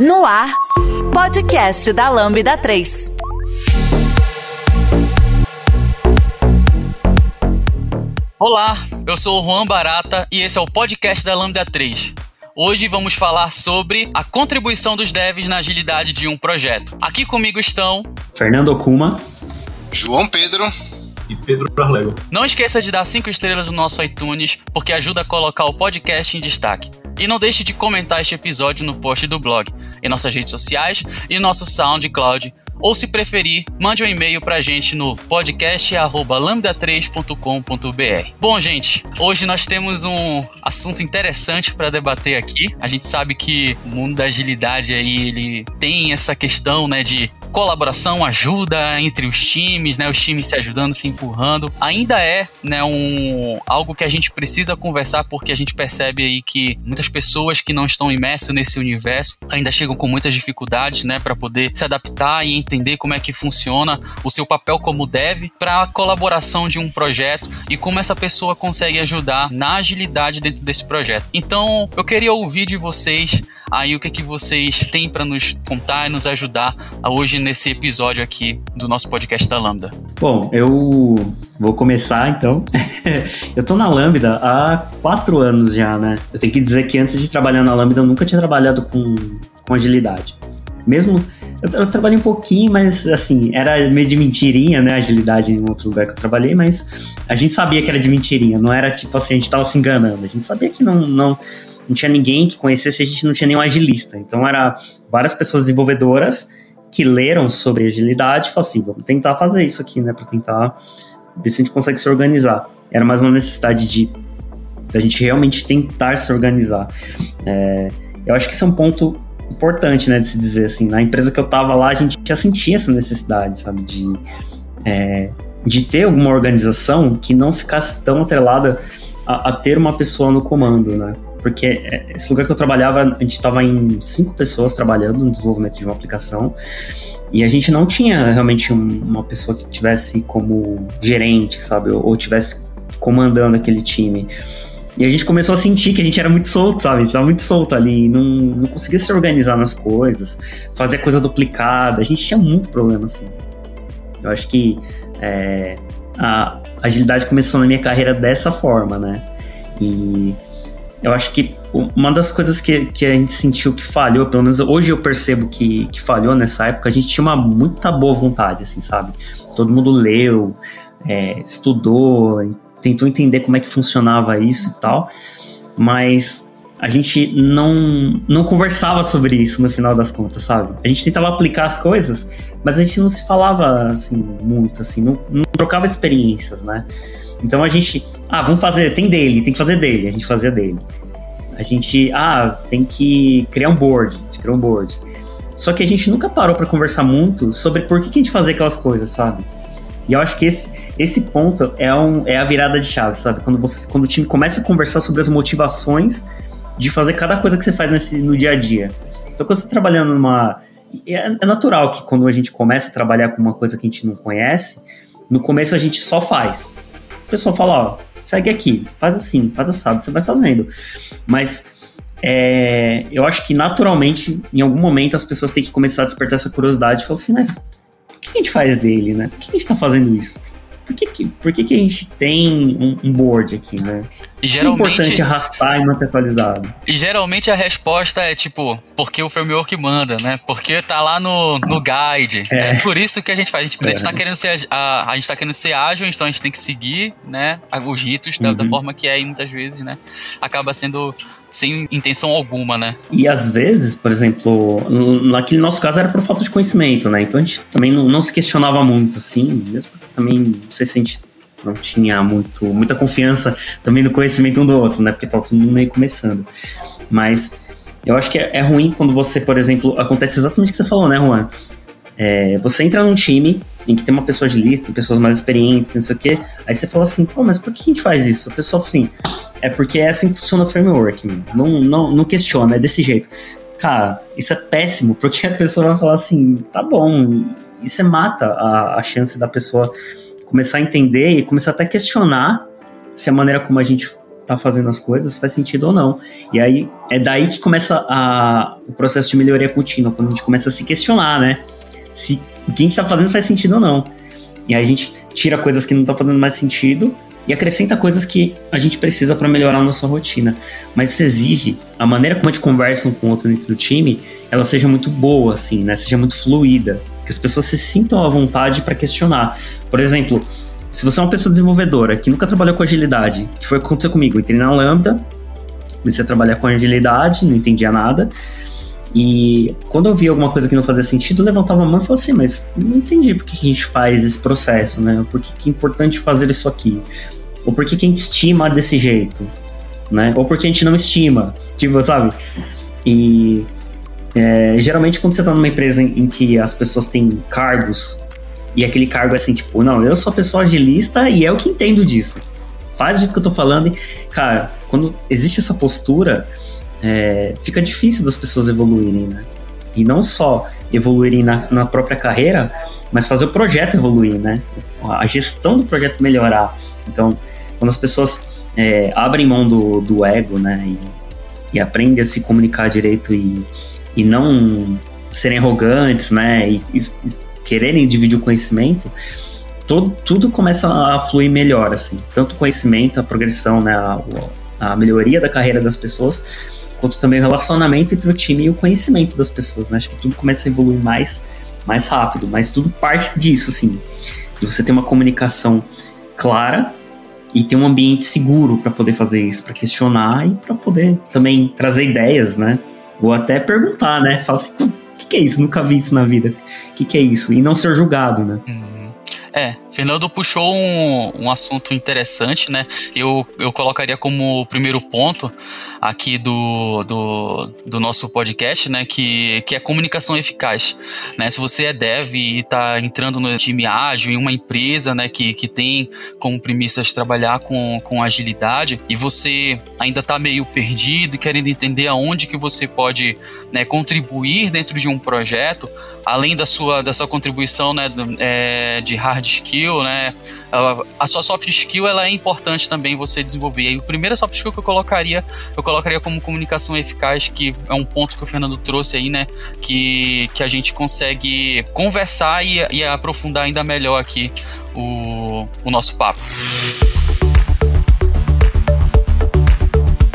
No ar, podcast da Lambda 3. Olá, eu sou o Juan Barata e esse é o podcast da Lambda 3. Hoje vamos falar sobre a contribuição dos devs na agilidade de um projeto. Aqui comigo estão Fernando Okuma, João Pedro e Pedro Arlego. Não esqueça de dar 5 estrelas no nosso iTunes, porque ajuda a colocar o podcast em destaque. E não deixe de comentar este episódio no post do blog, em nossas redes sociais e no nosso SoundCloud. Ou se preferir, mande um e-mail pra gente no podcast@lambda3.com.br. Bom, gente, hoje nós temos um assunto interessante para debater aqui. A gente sabe que o mundo da agilidade aí ele tem essa questão, né, de colaboração, ajuda entre os times, né? Os times se ajudando, se empurrando. Ainda é, né, um algo que a gente precisa conversar porque a gente percebe aí que muitas pessoas que não estão imersas nesse universo ainda chegam com muitas dificuldades, né, para poder se adaptar e entender como é que funciona o seu papel como dev para a colaboração de um projeto e como essa pessoa consegue ajudar na agilidade dentro desse projeto. Então, eu queria ouvir de vocês aí o que, que vocês têm para nos contar e nos ajudar hoje nesse episódio aqui do nosso podcast da Lambda. Bom, eu vou começar então. eu tô na Lambda há quatro anos já, né? Eu tenho que dizer que antes de trabalhar na Lambda eu nunca tinha trabalhado com, com agilidade. Mesmo eu, eu, trabalhei um pouquinho, mas assim, era meio de mentirinha, né? Agilidade em outro lugar que eu trabalhei, mas a gente sabia que era de mentirinha, não era tipo assim, a gente tava se enganando. A gente sabia que não, não, não tinha ninguém que conhecesse, a gente não tinha nenhum agilista. Então, era várias pessoas desenvolvedoras que leram sobre agilidade e falaram assim: vamos tentar fazer isso aqui, né? Para tentar ver se a gente consegue se organizar. Era mais uma necessidade de da gente realmente tentar se organizar. É, eu acho que isso é um ponto importante, né, de se dizer assim. Na empresa que eu tava lá, a gente já sentia essa necessidade, sabe, de, é, de ter alguma organização que não ficasse tão atrelada a, a ter uma pessoa no comando, né? Porque é, esse lugar que eu trabalhava, a gente estava em cinco pessoas trabalhando no desenvolvimento de uma aplicação e a gente não tinha realmente um, uma pessoa que tivesse como gerente, sabe, ou, ou tivesse comandando aquele time. E a gente começou a sentir que a gente era muito solto, sabe? A gente estava muito solto ali, não, não conseguia se organizar nas coisas, fazer coisa duplicada. A gente tinha muito problema, assim. Eu acho que é, a agilidade começou na minha carreira dessa forma, né? E eu acho que uma das coisas que, que a gente sentiu que falhou, pelo menos hoje eu percebo que, que falhou nessa época, a gente tinha uma muita boa vontade, assim, sabe? Todo mundo leu, é, estudou, tentou entender como é que funcionava isso e tal, mas a gente não, não conversava sobre isso no final das contas, sabe? A gente tentava aplicar as coisas, mas a gente não se falava, assim, muito, assim, não, não trocava experiências, né? Então a gente, ah, vamos fazer, tem dele, tem que fazer dele, a gente fazia dele. A gente, ah, tem que criar um board, a gente criou um board. Só que a gente nunca parou para conversar muito sobre por que, que a gente fazia aquelas coisas, sabe? E eu acho que esse, esse ponto é, um, é a virada de chave, sabe? Quando, você, quando o time começa a conversar sobre as motivações de fazer cada coisa que você faz nesse, no dia a dia. Então, quando você está trabalhando numa. É, é natural que quando a gente começa a trabalhar com uma coisa que a gente não conhece, no começo a gente só faz o pessoal fala, ó, segue aqui, faz assim, faz assado, você vai fazendo. Mas é, eu acho que naturalmente, em algum momento, as pessoas têm que começar a despertar essa curiosidade e falar assim, mas por que a gente faz dele, né? Por que a gente tá fazendo isso? Por que, que, por que, que a gente tem um, um board aqui, né? E geralmente, é importante arrastar e manter atualizado. E geralmente a resposta é tipo, porque o framework manda, né? Porque tá lá no, no guide. É. é por isso que a gente faz. A gente, é. tá querendo ser a, a gente tá querendo ser ágil, então a gente tem que seguir, né? Os ritos da, uhum. da forma que é e muitas vezes, né? Acaba sendo sem intenção alguma, né? E às vezes, por exemplo, naquele nosso caso era por falta de conhecimento, né? Então a gente também não, não se questionava muito, assim, mesmo porque também não sei se a gente não tinha muito, muita confiança também no conhecimento um do outro, né? Porque tava todo mundo meio começando. Mas eu acho que é, é ruim quando você, por exemplo, acontece exatamente o que você falou, né, Juan? É, você entra num time em que tem uma pessoa de lista, tem pessoas mais experientes, não sei o quê, aí você fala assim, pô, mas por que a gente faz isso? A pessoa assim, é porque é assim que funciona o framework, não, não, não questiona, é desse jeito. Cara, isso é péssimo, porque a pessoa vai falar assim, tá bom, e você mata a, a chance da pessoa começar a entender e começar até a questionar se a maneira como a gente tá fazendo as coisas, faz sentido ou não. E aí é daí que começa a, o processo de melhoria contínua, quando a gente começa a se questionar, né? Se o que a gente tá fazendo faz sentido ou não. E aí a gente tira coisas que não estão fazendo mais sentido e acrescenta coisas que a gente precisa para melhorar a nossa rotina. Mas isso exige a maneira como a gente conversa um com o outro dentro do time, ela seja muito boa, assim, né? Seja muito fluida, que as pessoas se sintam à vontade para questionar. Por exemplo, se você é uma pessoa desenvolvedora que nunca trabalhou com agilidade, que foi o que aconteceu comigo, entrei na Lambda, comecei a trabalhar com agilidade, não entendia nada. E quando eu via alguma coisa que não fazia sentido, eu levantava a mão e falava assim, mas não entendi por que a gente faz esse processo, né? Por que, que é importante fazer isso aqui? Ou por que, que a gente estima desse jeito? Né? Ou por que a gente não estima? Tipo, sabe? E é, geralmente quando você está numa empresa em, em, que as pessoas têm cargos e aquele cargo é assim, tipo, não, eu sou a pessoa agilista e é o que entendo disso. Faz o jeito que eu tô falando e, cara, quando existe essa postura, é, fica difícil das pessoas evoluírem, né? E não só evoluírem na, na própria carreira, mas fazer o projeto evoluir, né? A gestão do projeto melhorar. Então, quando as pessoas é, abrem mão do, do ego, né? E, e aprendem a se comunicar direito e, e não serem arrogantes, né? E, e, quererem dividir o conhecimento, todo, tudo começa a fluir melhor, assim. Tanto o conhecimento, a progressão, né? A, a melhoria da carreira das pessoas, quanto também o relacionamento entre o time e o conhecimento das pessoas, né? Acho que tudo começa a evoluir mais, mais rápido, mas tudo parte disso, assim, de você ter uma comunicação clara e ter um ambiente seguro para poder fazer isso, para questionar e para poder também trazer ideias, né? Ou até perguntar, né? Fala assim, o que, que, é isso? Nunca vi isso na vida. O que, que, é isso? E não ser julgado, né? Uhum. É, Fernando puxou um, um assunto interessante, né? Eu, eu colocaria como primeiro ponto aqui do, do, do, nosso podcast, né? Que, que é comunicação eficaz. Né? Se você é dev e está entrando no time ágil em uma empresa né, que, que tem como premissas trabalhar com, com agilidade e você ainda está meio perdido e querendo entender aonde que você pode né, contribuir dentro de um projeto, além da sua, da sua contribuição né, é, de hard skill, né, a, sua soft skill ela é importante também você desenvolver. E o primeiro soft skill que eu colocaria, eu colocaria como comunicação eficaz, que é um ponto que o Fernando trouxe aí, né, que, que a gente consegue conversar e, e aprofundar ainda melhor aqui o, o nosso papo.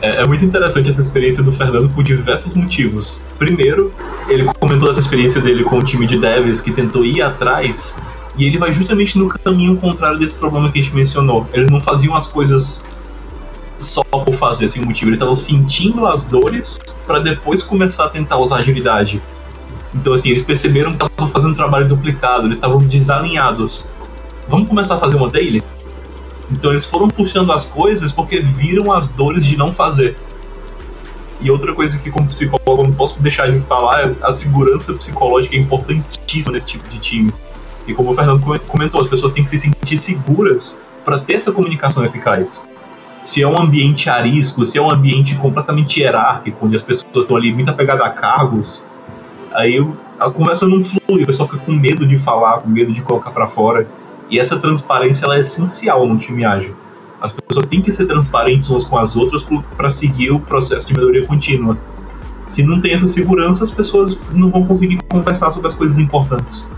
É, é, muito interessante essa experiência do Fernando por diversos motivos. Primeiro, ele comentou essa experiência dele com o time de devs que tentou ir atrás, e ele vai justamente no caminho contrário desse problema que a gente mencionou. Eles não faziam as coisas só por fazer, sem motivo. Eles estavam sentindo as dores para depois começar a tentar usar agilidade. Então, assim, eles perceberam que estavam fazendo trabalho duplicado, eles estavam desalinhados. Vamos começar a fazer uma daily? Então eles foram puxando as coisas porque viram as dores de não fazer. E outra coisa que, como psicólogo, não posso deixar de falar é a segurança psicológica é importantíssima nesse tipo de time. E como o Fernando comentou, as pessoas têm que se sentir seguras para ter essa comunicação eficaz. Se é um ambiente arisco, se é um ambiente completamente hierárquico, onde as pessoas estão ali muito apegadas a cargos, aí a conversa não flui, o pessoal fica com medo de falar, com medo de colocar para fora. E essa transparência ela é essencial no time ágil. As pessoas têm que ser transparentes umas com as outras para seguir o processo de melhoria contínua. Se não tem essa segurança, as pessoas não vão conseguir conversar sobre as coisas importantes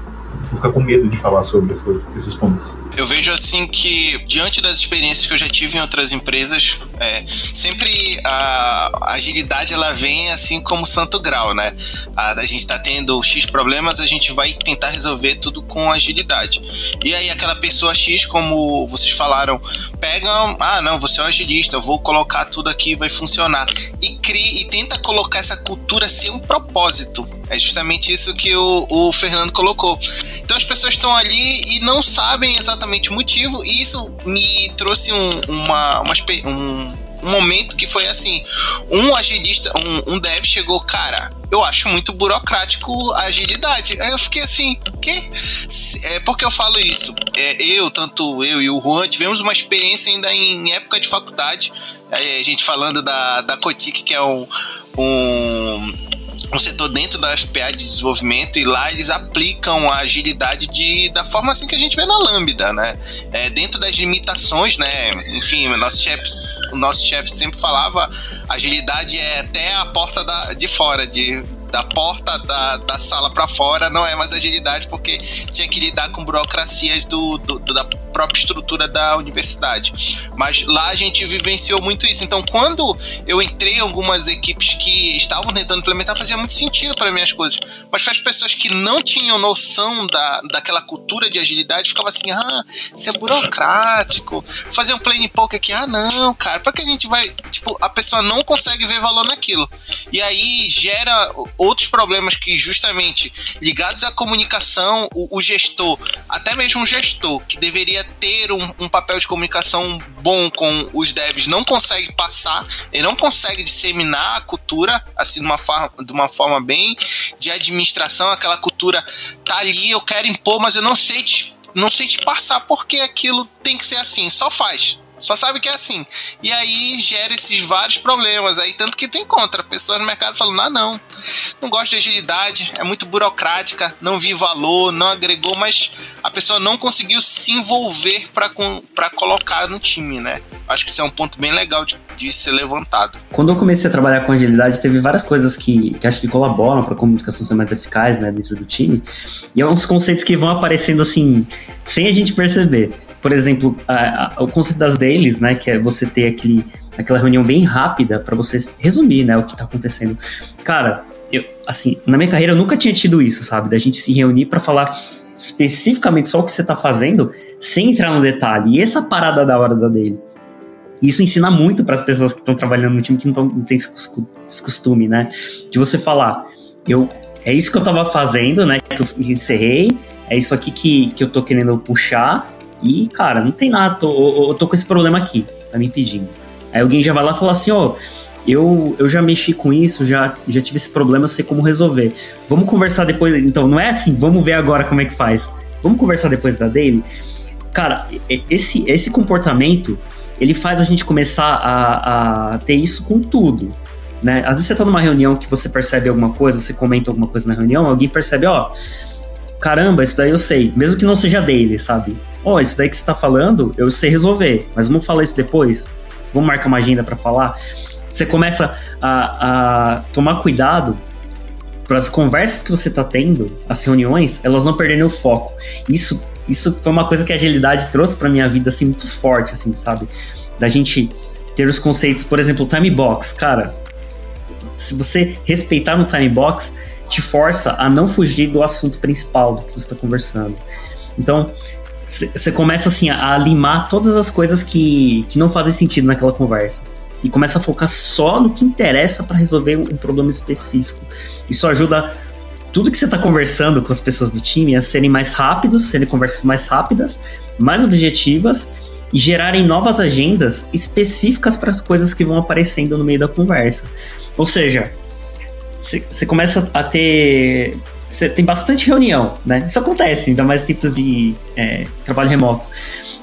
vou ficar com medo de falar sobre coisas, esses pontos. Eu vejo assim que, diante das experiências que eu já tive em outras empresas, é, sempre a agilidade ela vem assim como santo grau, né? A, a gente tá tendo X problemas, a gente vai tentar resolver tudo com agilidade. E aí aquela pessoa X, como vocês falaram, pega, ah, não, você é um agilista, eu vou colocar tudo aqui vai funcionar. E cria e tenta colocar essa cultura ser um propósito é justamente isso que o, o Fernando colocou. Então as pessoas estão ali e não sabem exatamente o motivo, e isso me trouxe um, uma, uma um, um momento que foi assim: um agilista, um, um dev chegou, cara, eu acho muito burocrático a agilidade. Aí eu fiquei assim, que? É porque eu falo isso. É, eu, tanto eu e o Juan, tivemos uma experiência ainda em época de faculdade. A gente falando da, da Cotic, que é um, um um setor dentro da FPA de desenvolvimento e lá eles aplicam a agilidade de, da forma assim que a gente vê na Lambda, né? É, dentro das limitações, né? Enfim, o nosso chefe, o nosso chefe sempre falava agilidade é até a porta da, de fora, de da porta da, da sala para fora não é mais agilidade porque tinha que lidar com burocracias do, do, do, da própria estrutura da universidade. Mas lá a gente vivenciou muito isso. Então, quando eu entrei em algumas equipes que estavam tentando implementar, fazia muito sentido para mim as coisas. Mas para as pessoas que não tinham noção da, daquela cultura de agilidade, ficava assim: ah, isso é burocrático. Fazer um plane poke aqui, ah, não, cara, para que a gente vai. Tipo, a pessoa não consegue ver valor naquilo. E aí gera outros problemas que, justamente ligados à comunicação, o, o gestor, até mesmo o gestor, que deveria ter um, um, papel de comunicação bom com os devs, não consegue passar, ele não consegue disseminar a cultura, assim, de uma, forma, de uma forma bem de administração, aquela cultura tá ali, eu quero impor, mas eu não sei te, não sei te passar porque aquilo tem que ser assim, só faz. Só sabe que é assim. E aí gera esses vários problemas. Aí tanto que tu encontra pessoas no mercado falando: ah, não, não gosto de agilidade, é muito burocrática, não vi valor, não agregou, mas a pessoa não conseguiu se envolver para colocar no time, né? Acho que isso é um ponto bem legal de, de ser levantado. Quando eu comecei a trabalhar com agilidade, teve várias coisas que, que acho que colaboram para a comunicação ser mais eficaz né, dentro do time. E é uns conceitos que vão aparecendo assim, sem a gente perceber por exemplo, a, a, o conceito das dailies, né, que é você ter aquele, aquela reunião bem rápida para você resumir, né, o que tá acontecendo. Cara, eu, assim, na minha carreira eu nunca tinha tido isso, sabe, da gente se reunir para falar especificamente só o que você tá fazendo, sem entrar no detalhe. E essa parada da hora da daily. Isso ensina muito para as pessoas que estão trabalhando no time que não, tão, não tem esse costume, né? De você falar, eu é isso que eu tava fazendo, né? Que eu encerrei, é isso aqui que, que eu tô querendo puxar, e, cara, não tem nada, tô, eu tô com esse problema aqui, tá me impedindo. Aí alguém já vai lá e fala assim, ó, oh, eu, eu já mexi com isso, já, já tive esse problema, sei como resolver. Vamos conversar depois, então, não é assim, vamos ver agora como é que faz. Vamos conversar depois da daily? Cara, esse, esse comportamento, ele faz a gente começar a, a ter isso com tudo. Né? Às vezes você tá numa reunião que você percebe alguma coisa, você comenta alguma coisa na reunião, alguém percebe, ó, caramba, isso daí eu sei, mesmo que não seja dele, sabe? Ó, oh, isso daí que você tá falando, eu sei resolver, mas vamos falar isso depois? Vamos marcar uma agenda para falar? Você começa a, a tomar cuidado para as conversas que você tá tendo, as reuniões, elas não perderem o foco. Isso, isso foi uma coisa que a agilidade trouxe para minha vida assim muito forte, assim, sabe? Da gente ter os conceitos, por exemplo, time box, cara. Se você respeitar no time box, te força a não fugir do assunto principal do que você está conversando. Então, você começa assim a, limar todas as coisas que, que não fazem sentido naquela conversa. E começa a focar só no que interessa para resolver um, problema específico. Isso ajuda tudo que você está conversando com as pessoas do time a serem mais rápidos, serem conversas mais rápidas, mais objetivas e gerarem novas agendas específicas para as coisas que vão aparecendo no meio da conversa. Ou seja, você começa a ter. Você tem bastante reunião, né? Isso acontece, ainda mais tipos de é, trabalho remoto.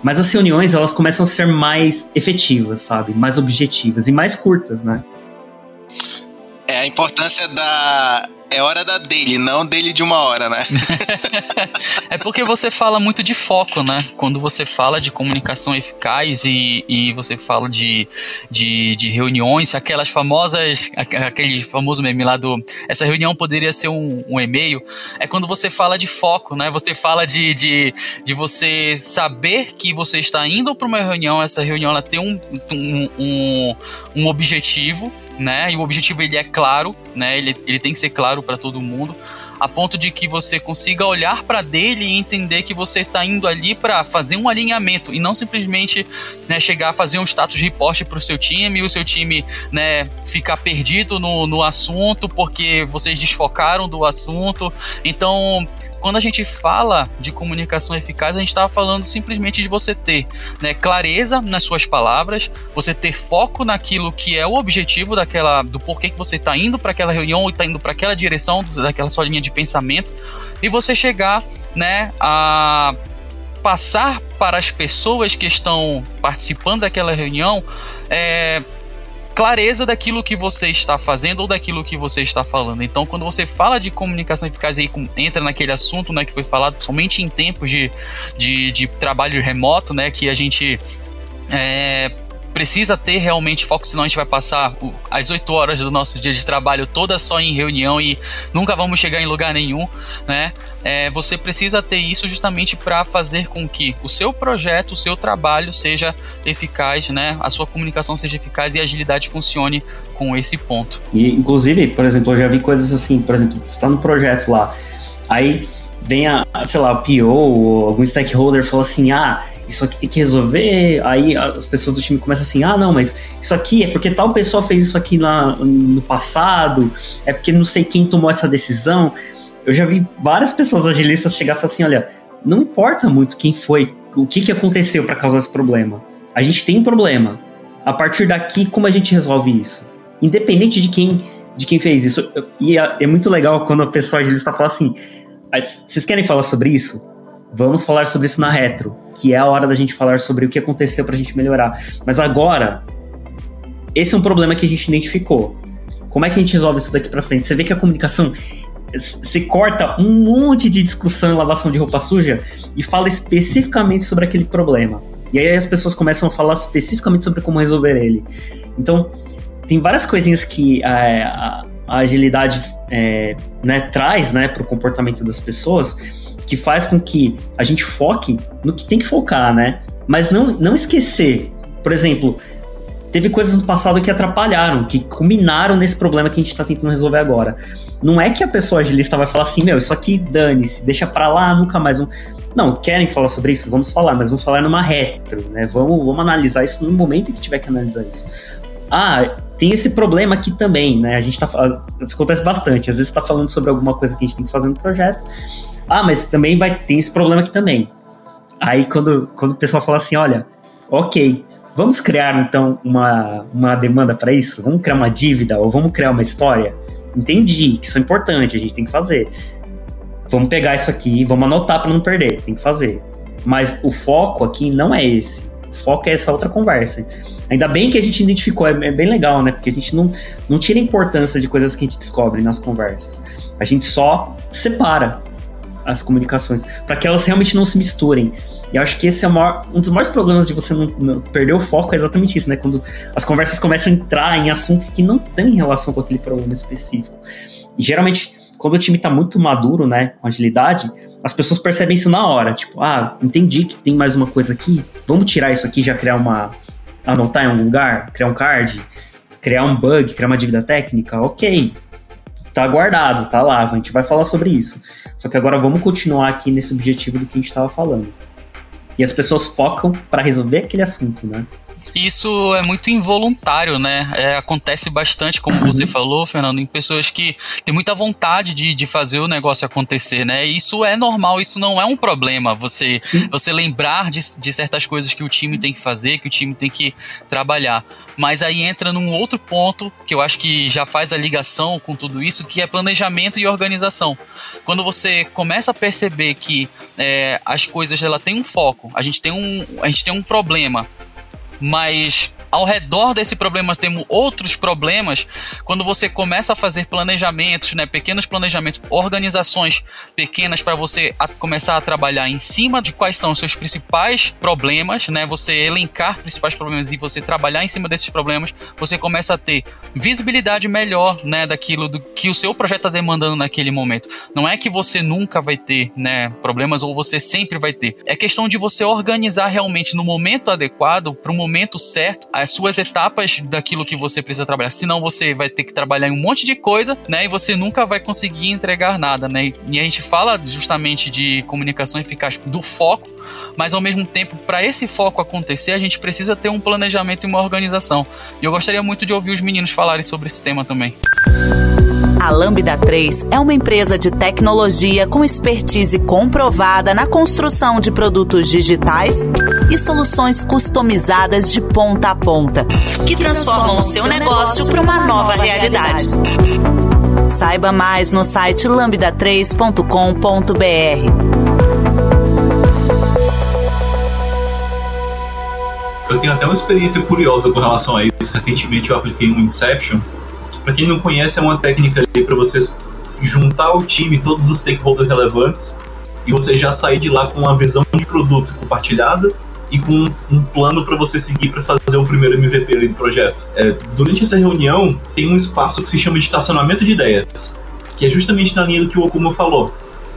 Mas as reuniões, elas começam a ser mais efetivas, sabe? Mais objetivas e mais curtas, né? É a importância da é hora da dele, não dele de uma hora, né? é porque você fala muito de foco, né? Quando você fala de comunicação eficaz e, e você fala de, de, de reuniões, aquelas famosas, aquele famoso meme lá do. Essa reunião poderia ser um, um e-mail. É quando você fala de foco, né? Você fala de, de, de você saber que você está indo para uma reunião, essa reunião ela tem um, um, um, um objetivo né? E o objetivo ele é claro, né? Ele, ele tem que ser claro para todo mundo. A ponto de que você consiga olhar para dele e entender que você está indo ali para fazer um alinhamento e não simplesmente né, chegar a fazer um status report para o seu time e o seu time né, ficar perdido no, no assunto porque vocês desfocaram do assunto. Então, quando a gente fala de comunicação eficaz, a gente está falando simplesmente de você ter né, clareza nas suas palavras, você ter foco naquilo que é o objetivo daquela, do porquê que você está indo para aquela reunião ou está indo para aquela direção daquela sua linha de pensamento e você chegar, né, a passar para as pessoas que estão participando daquela reunião é, clareza daquilo que você está fazendo ou daquilo que você está falando. Então, quando você fala de comunicação eficaz e entra naquele assunto né, que foi falado somente em tempos de, de, de trabalho remoto, né, que a gente é, precisa ter realmente foco, senão a gente vai passar as oito horas do nosso dia de trabalho toda só em reunião e nunca vamos chegar em lugar nenhum, né? É, você precisa ter isso justamente para fazer com que o seu projeto, o seu trabalho seja eficaz, né? A sua comunicação seja eficaz e a agilidade funcione com esse ponto. E, inclusive, por exemplo, eu já vi coisas assim, por exemplo, você está no projeto lá, aí vem a, sei lá, o PO ou algum stakeholder fala assim, ah, isso aqui tem que resolver. Aí as pessoas do time começam assim: ah, não, mas isso aqui é porque tal pessoa fez isso aqui lá no passado, é porque não sei quem tomou essa decisão. Eu já vi várias pessoas agilistas chegar e falar assim: olha, não importa muito quem foi, o que, que aconteceu para causar esse problema. A gente tem um problema. A partir daqui, como a gente resolve isso? Independente de quem de quem fez isso. E é, é muito legal quando a pessoa agilista fala assim: ah, vocês querem falar sobre isso? Vamos falar sobre isso na retro, que é a hora da gente falar sobre o que aconteceu para a gente melhorar. Mas agora, esse é um problema que a gente identificou. Como é que a gente resolve isso daqui para frente? Você vê que a comunicação se corta um monte de discussão em lavação de roupa suja e fala especificamente sobre aquele problema. E aí as pessoas começam a falar especificamente sobre como resolver ele. Então, tem várias coisinhas que é, a, a, agilidade é, né, traz né, para o comportamento das pessoas que faz com que a gente foque no que tem que focar, né? Mas não, não esquecer. Por exemplo, teve coisas no passado que atrapalharam, que culminaram nesse problema que a gente está tentando resolver agora. Não é que a pessoa agilista vai falar assim, meu, isso aqui dane-se, deixa pra lá, nunca mais. Um... Não, querem falar sobre isso? Vamos falar, mas vamos falar numa retro, né? Vamos, vamos analisar isso no momento que tiver que analisar isso. Ah, tem esse problema aqui também, né? A gente tá. Isso acontece bastante. Às vezes está falando sobre alguma coisa que a gente tem que fazer no projeto, ah, mas também vai ter esse problema aqui também. Aí quando, quando o pessoal fala assim, olha, ok, vamos criar então uma, uma demanda para isso? Vamos criar uma dívida ou vamos criar uma história? Entendi que isso é importante, a gente tem que fazer. Vamos pegar isso aqui, vamos anotar para não perder, tem que fazer. Mas o foco aqui não é esse. O foco é essa outra conversa. Ainda bem que a gente identificou, é, é bem legal, né? Porque a gente não, não tira importância de coisas que a gente descobre nas conversas. A gente só separa as comunicações, para que elas realmente não se misturem. E acho que esse é maior, um dos maiores problemas de você não, não, perder o foco é exatamente isso, né? Quando as conversas começam a entrar em assuntos que não têm relação com aquele problema específico. E geralmente, quando o time está muito maduro, né, com agilidade, as pessoas percebem isso na hora. Tipo, ah, entendi que tem mais uma coisa aqui, vamos tirar isso aqui já criar uma. anotar em algum lugar, criar um card, criar um bug, criar uma dívida técnica, ok tá guardado, tá lá, a gente vai falar sobre isso. Só que agora vamos continuar aqui nesse objetivo do que a gente estava falando. E as pessoas focam para resolver aquele assunto, né? Isso é muito involuntário, né? É, acontece bastante, como uhum. você falou, Fernando, em pessoas que têm muita vontade de, de fazer o negócio acontecer, né? Isso é normal, isso não é um problema. Você, você lembrar de, de certas coisas que o time tem que fazer, que o time tem que trabalhar. Mas aí entra num outro ponto que eu acho que já faz a ligação com tudo isso, que é planejamento e organização. Quando você começa a perceber que é, as coisas ela tem um foco, a gente tem um, a gente tem um problema mas ao redor desse problema temos outros problemas. Quando você começa a fazer planejamentos, né, pequenos planejamentos, organizações pequenas para você a, começar a trabalhar em cima de quais são os seus principais problemas, né, você elencar principais problemas e você trabalhar em cima desses problemas, você começa a ter visibilidade melhor, né, daquilo do que o seu projeto está demandando naquele momento. Não é que você nunca vai ter, né, problemas ou você sempre vai ter. É questão de você organizar realmente no momento adequado, para o momento certo, as suas etapas daquilo que você precisa trabalhar. Senão você vai ter que trabalhar em um monte de coisa, né? E você nunca vai conseguir entregar nada, né? E a gente fala justamente de comunicação eficaz do foco, mas ao mesmo tempo, para esse foco acontecer, a gente precisa ter um planejamento e uma organização. E eu gostaria muito de ouvir os meninos falarem sobre esse tema também. A Lambda 3 é uma empresa de tecnologia com expertise comprovada na construção de produtos digitais e soluções customizadas de ponta a ponta, que transformam o seu negócio para uma nova realidade. Saiba mais no site lambda3.com.br. Eu tenho até uma experiência curiosa com relação a isso. Recentemente eu apliquei um Inception. Para quem não conhece, é uma técnica para você juntar o time, todos os stakeholders relevantes, e você já sair de lá com uma visão de produto compartilhada e com um plano para você seguir para fazer o primeiro MVP do projeto. É, durante essa reunião, tem um espaço que se chama de estacionamento de ideias, que é justamente na linha do que o Okuma falou.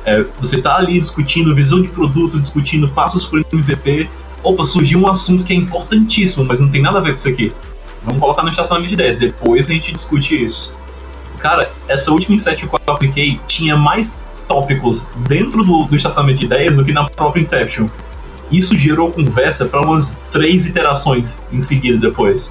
É, você está ali discutindo visão de produto, discutindo passos para o MVP, opa, surgiu um assunto que é importantíssimo, mas não tem nada a ver com isso aqui. Vamos colocar no estacionamento de ideias, depois a gente discute isso. Cara, essa última Inception que eu apliquei tinha mais tópicos dentro do, do estacionamento de ideias do que na própria Inception. Isso gerou conversa para umas três iterações em seguida depois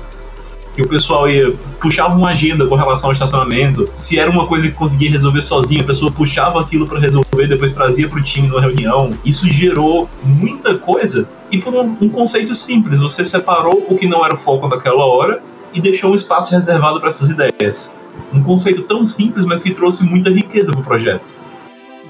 que o pessoal ia puxava uma agenda com relação ao estacionamento. Se era uma coisa que conseguia resolver sozinho, a pessoa puxava aquilo para resolver, depois trazia para o time na reunião. Isso gerou muita coisa e por um, um, conceito simples, você separou o que não era o foco daquela hora e deixou um espaço reservado para essas ideias. Um conceito tão simples, mas que trouxe muita riqueza para o projeto.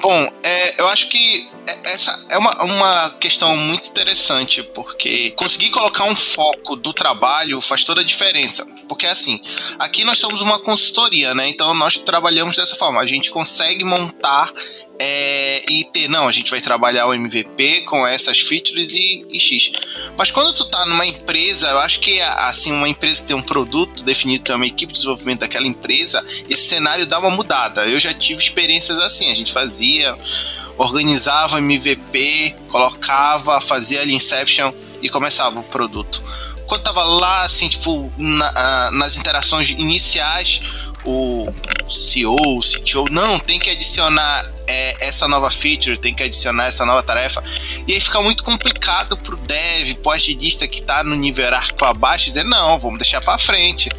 Bom, é, eu acho que é, essa é uma, uma questão muito interessante, porque conseguir colocar um foco do trabalho faz toda a diferença. Porque assim, aqui nós somos uma consultoria, né? Então nós trabalhamos dessa forma. A gente consegue montar é, e ter, não, a gente vai trabalhar o MVP com essas features e, e, X. Mas quando tu tá numa empresa, eu acho que assim, uma empresa que tem um produto definido, tem uma equipe de desenvolvimento daquela empresa, esse cenário dá uma mudada. Eu já tive experiências assim, a gente fazia organizava MVP, colocava, fazia ali Inception e começava o produto. Quando tava lá, assim, tipo, na, nas interações iniciais, o CEO, o CTO, não, tem que adicionar é, essa nova feature, tem que adicionar essa nova tarefa. E aí fica muito complicado pro dev, agilista que tá no nível hierárquico abaixo, dizer, não, vamos deixar para frente.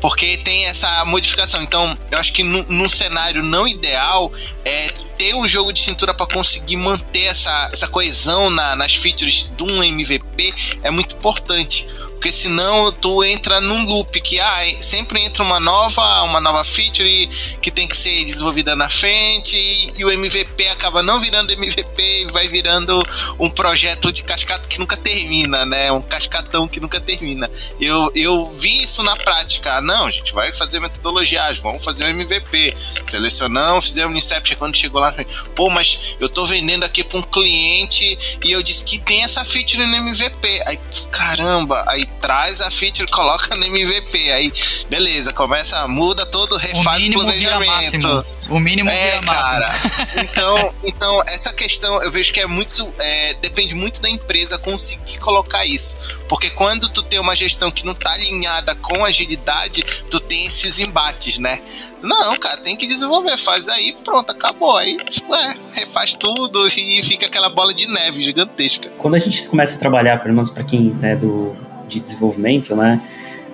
Porque tem essa modificação. Então, eu acho que num cenário não ideal, é ter um jogo de cintura para conseguir manter essa, essa coesão na, nas features de um MVP é muito importante. Porque senão tu entra num loop que ah, sempre entra uma nova, uma nova feature que tem que ser desenvolvida na frente e, e o MVP acaba não virando MVP e vai virando um projeto de cascata que nunca termina, né? Um cascatão que nunca termina. Eu, eu vi isso na prática. Não, a gente vai fazer metodologias, vamos fazer um MVP. Selecionamos, fizemos um Inception quando chegou lá. Pô, mas eu tô vendendo aqui para um cliente e eu disse que tem essa feature no MVP. Aí, caramba, aí traz a feature, coloca no MVP. Aí, beleza, começa, muda todo, refaz o, o planejamento. O mínimo é, cara. Então, então, essa questão eu vejo que é muito. É, depende muito da empresa conseguir colocar isso. Porque quando tu tem uma gestão que não tá alinhada com agilidade, tu tem esses embates, né? Não, cara, tem que desenvolver, faz aí, pronto, acabou. Aí, tipo, é, refaz tudo e fica aquela bola de neve gigantesca. Quando a gente começa a trabalhar, pelo menos pra quem é do de desenvolvimento, né?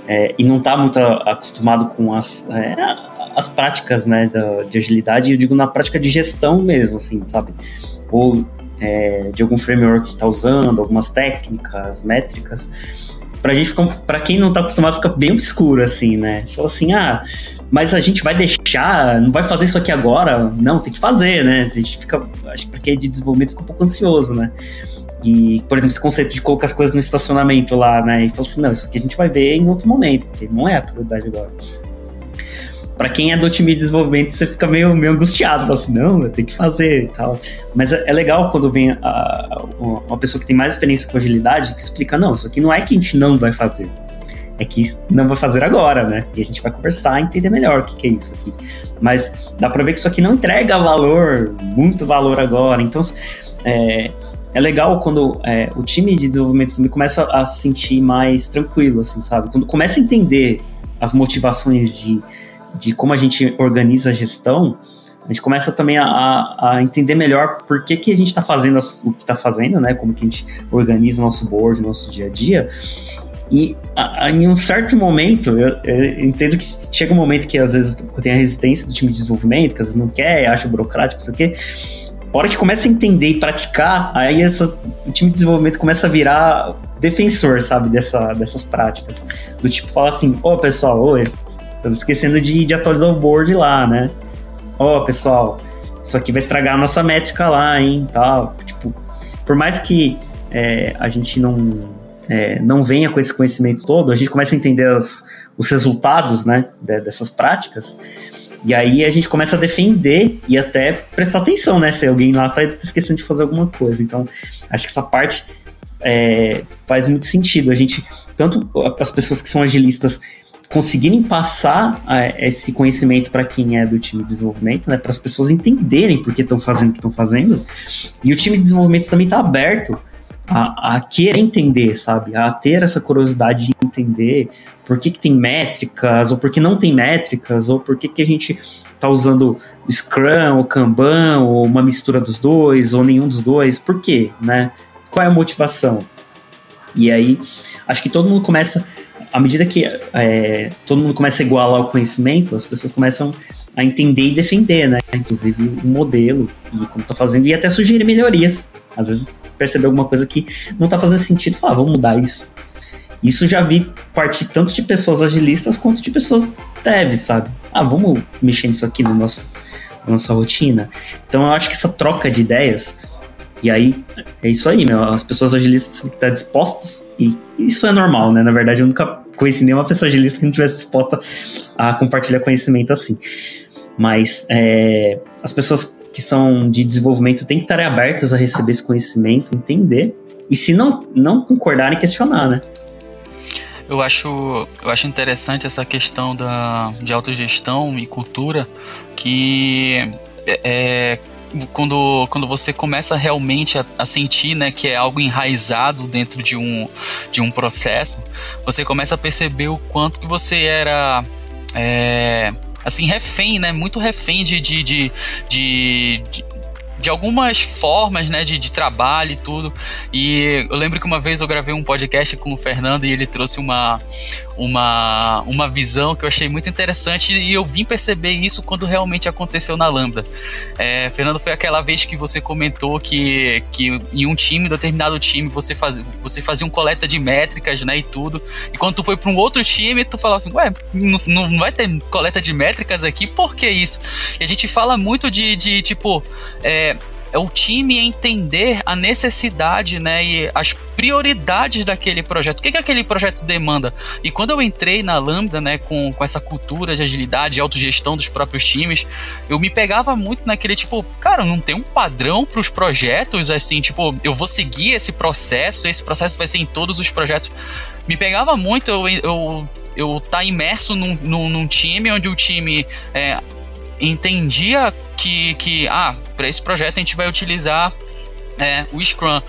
É, e não está muito acostumado com as, é, as práticas né, da, de agilidade, eu digo na prática de gestão mesmo, assim, sabe? Ou é, de algum framework que está usando, algumas técnicas, métricas. Gente para quem não está acostumado, fica bem obscuro, assim, né? Fala assim, ah, mas a gente vai deixar, não vai fazer isso aqui agora? Não, tem que fazer, né? A gente fica, acho que pra quem é de desenvolvimento fica um pouco ansioso, né? E, por exemplo, esse conceito de colocar as coisas no estacionamento lá, né? E falou assim: não, isso aqui a gente vai ver em outro momento, porque não é a prioridade agora. Para quem é do time de desenvolvimento, você fica meio, meio angustiado, fala assim: não, eu tenho que fazer e tal. Mas é, é legal quando vem a, a, uma pessoa que tem mais experiência com agilidade que explica: não, isso aqui não é que a gente não vai fazer é que não vai fazer agora, né? E a gente vai conversar e entender melhor o que, que é isso aqui. Mas dá para ver que isso aqui não entrega valor, muito valor agora. Então, é, é legal quando é, o time de desenvolvimento começa a se sentir mais tranquilo, assim, sabe? Quando começa a entender as motivações de, de como a gente organiza a gestão, a gente começa também a, a entender melhor por que, que a gente está fazendo as, o que está fazendo, né? Como que a gente organiza o nosso board, o nosso dia a dia. E a, a, em um certo momento, eu, eu, entendo que chega um momento que às vezes tem a resistência do time de desenvolvimento, que às vezes não quer, acha burocrático, não sei o quê. A hora que começa a entender e praticar, aí essa, o time de desenvolvimento começa a virar defensor, sabe, dessa, dessas práticas. Do tipo, fala assim, ô oh, pessoal, oh, estamos esquecendo de, de atualizar o board lá, né? Ó, oh, pessoal, isso aqui vai estragar a nossa métrica lá, hein, tal. Tipo, por mais que é, a gente não, é, não venha com esse conhecimento todo, a gente começa a entender as, os resultados, né, dessas práticas, e aí a gente começa a defender e até prestar atenção, né? Se alguém lá tá esquecendo de fazer alguma coisa. Então, acho que essa parte é, faz muito sentido. A gente, tanto as pessoas que são agilistas conseguirem passar é, esse conhecimento para quem é do time de desenvolvimento, né? Para as pessoas entenderem por que estão fazendo o que estão fazendo. E o time de desenvolvimento também está aberto a, a, querer entender, sabe? A ter essa curiosidade de entender por que, que tem métricas, ou por que não tem métricas, ou por que, que a gente está usando Scrum, ou Kanban, ou uma mistura dos dois, ou nenhum dos dois. Por quê, né? Qual é a motivação? E aí, acho que todo mundo começa, à medida que é, todo mundo começa a igualar o conhecimento, as pessoas começam a entender e defender, né? Inclusive o modelo e como está fazendo, e até sugerir melhorias. Às vezes perceber alguma coisa que não está fazendo sentido, falar, ah, vamos mudar isso. Isso já vi partir tanto de pessoas agilistas quanto de pessoas devs, sabe? Ah, vamos mexer nisso aqui no nosso, na nossa rotina. Então eu acho que essa troca de ideias, e aí é isso aí, meu. As pessoas agilistas têm que estar dispostas, e isso é normal, né? Na verdade, eu nunca conheci nenhuma pessoa agilista que não estivesse disposta a compartilhar conhecimento assim. Mas é, as pessoas que são de desenvolvimento têm que estar abertas a receber esse conhecimento, entender. E se não, não concordarem, questionar, né? Eu acho, eu acho interessante essa questão da, de autogestão e cultura, que é, é quando, quando você começa realmente a, a, sentir né, que é algo enraizado dentro de um, de um processo, você começa a perceber o quanto que você era é, assim, refém, né? Muito refém de, de, de, de, de algumas formas, né, de, de trabalho e tudo. E eu lembro que uma vez eu gravei um podcast com o Fernando e ele trouxe uma, uma, uma visão que eu achei muito interessante e eu vim perceber isso quando realmente aconteceu na Lambda. É, Fernando, foi aquela vez que você comentou que, que em um time, determinado time, você, faz, você fazia um coleta de métricas, né, e tudo. E quando tu foi para um outro time, tu falou assim, ué, não, não vai ter coleta de métricas aqui? Por que isso? E a gente fala muito de, de tipo, é, é o time entender a necessidade, né, e as prioridades daquele projeto. O que, que aquele projeto demanda? E quando eu entrei na Lambda, né, com, com essa cultura de agilidade e autogestão dos próprios times, eu me pegava muito naquele tipo, cara, não tem um padrão para os projetos, assim, tipo, eu vou seguir esse processo, esse processo vai ser em todos os projetos. Me pegava muito eu, eu eu tá imerso num, num, num, time onde o time é, entendia que, que ah, para esse projeto a gente vai utilizar é, o Scrum.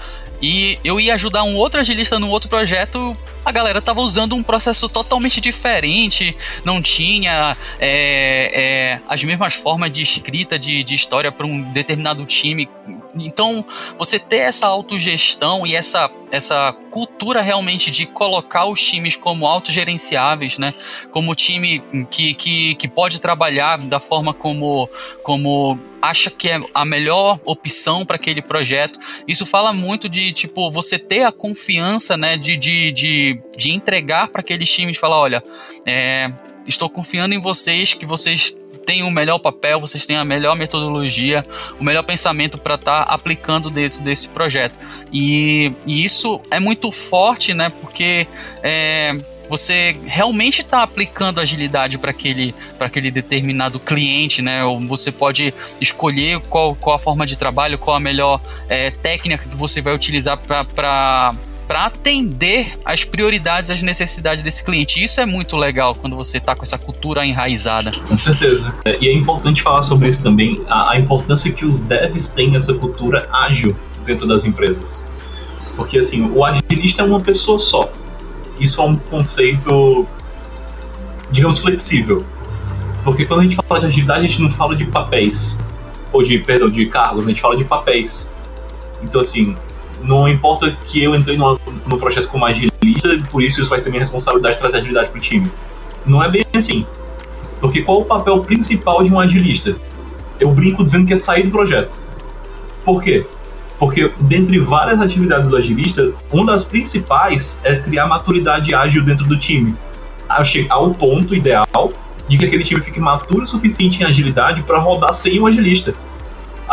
E eu ia ajudar um outro agilista num outro projeto a galera tava usando um processo totalmente diferente, não tinha é, é, as mesmas formas de escrita de, de história para um determinado time. Então, você ter essa autogestão e essa, essa cultura realmente de colocar os times como autogerenciáveis, né? Como time que, que, que pode trabalhar da forma como, como acha que é a melhor opção para aquele projeto. Isso fala muito de, tipo, você ter a confiança, né, de, de, de, de entregar para aqueles times, falar, olha, é, estou confiando em vocês, que vocês têm o melhor papel, vocês têm a melhor metodologia, o melhor pensamento para estar tá aplicando dentro desse projeto. E, e, isso é muito forte, né? Porque é, você realmente está aplicando agilidade para aquele, aquele determinado cliente, né? Ou você pode escolher qual, qual a forma de trabalho, qual a melhor é, técnica que você vai utilizar para para atender as prioridades, as necessidades desse cliente. Isso é muito legal quando você está com essa cultura enraizada. Com certeza. É, e é importante falar sobre isso também, a, a importância que os devs têm essa cultura ágil dentro das empresas. Porque assim, o agilista é uma pessoa só. Isso é um conceito, digamos, flexível. Porque quando a gente fala de agilidade, a gente não fala de papéis. Ou de, perdão, de cargos, a gente fala de papéis. Então, assim, não importa que eu entrei no, no projeto como agilista, por isso isso vai ser minha responsabilidade trazer agilidade para o time. Não é bem assim. Porque qual o papel principal de um agilista? Eu brinco dizendo que é sair do projeto. Por quê? Porque dentre várias atividades do agilista, uma das principais é criar maturidade ágil dentro do time. Ao ponto ideal de que aquele time fique maturo o suficiente em agilidade para rodar sem um agilista.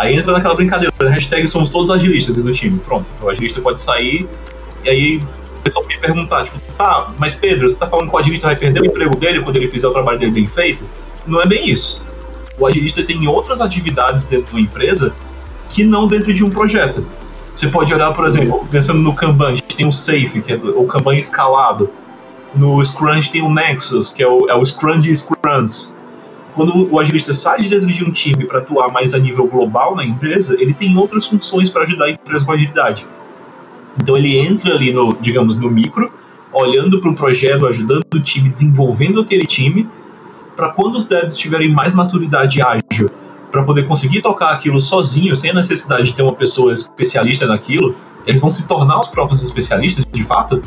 Aí entra naquela brincadeira, hashtag somos todos agilistas do time. Pronto, o agilista pode sair e aí o pessoal pode perguntar, tipo, tá, mas Pedro, você tá falando que o agilista vai perder o emprego dele quando ele fizer o trabalho dele bem feito? Não é bem isso. O agilista tem outras atividades dentro de uma empresa que não dentro de um projeto. Você pode olhar, por exemplo, pensando no Kanban, a gente tem o Safe, que é o Kanban escalado. No Scrum a gente tem o Nexus, que é o, é o Scrum de Scrums. Quando o agilista sai de dentro de um time para atuar mais a nível global na empresa, ele tem outras funções para ajudar a empresa com agilidade. Então ele entra ali no, digamos, no micro, olhando para o projeto, ajudando o time, desenvolvendo aquele time, para quando os devs tiverem mais maturidade ágil, para poder conseguir tocar aquilo sozinho, sem a necessidade de ter uma pessoa especialista naquilo, eles vão se tornar os próprios especialistas, de fato.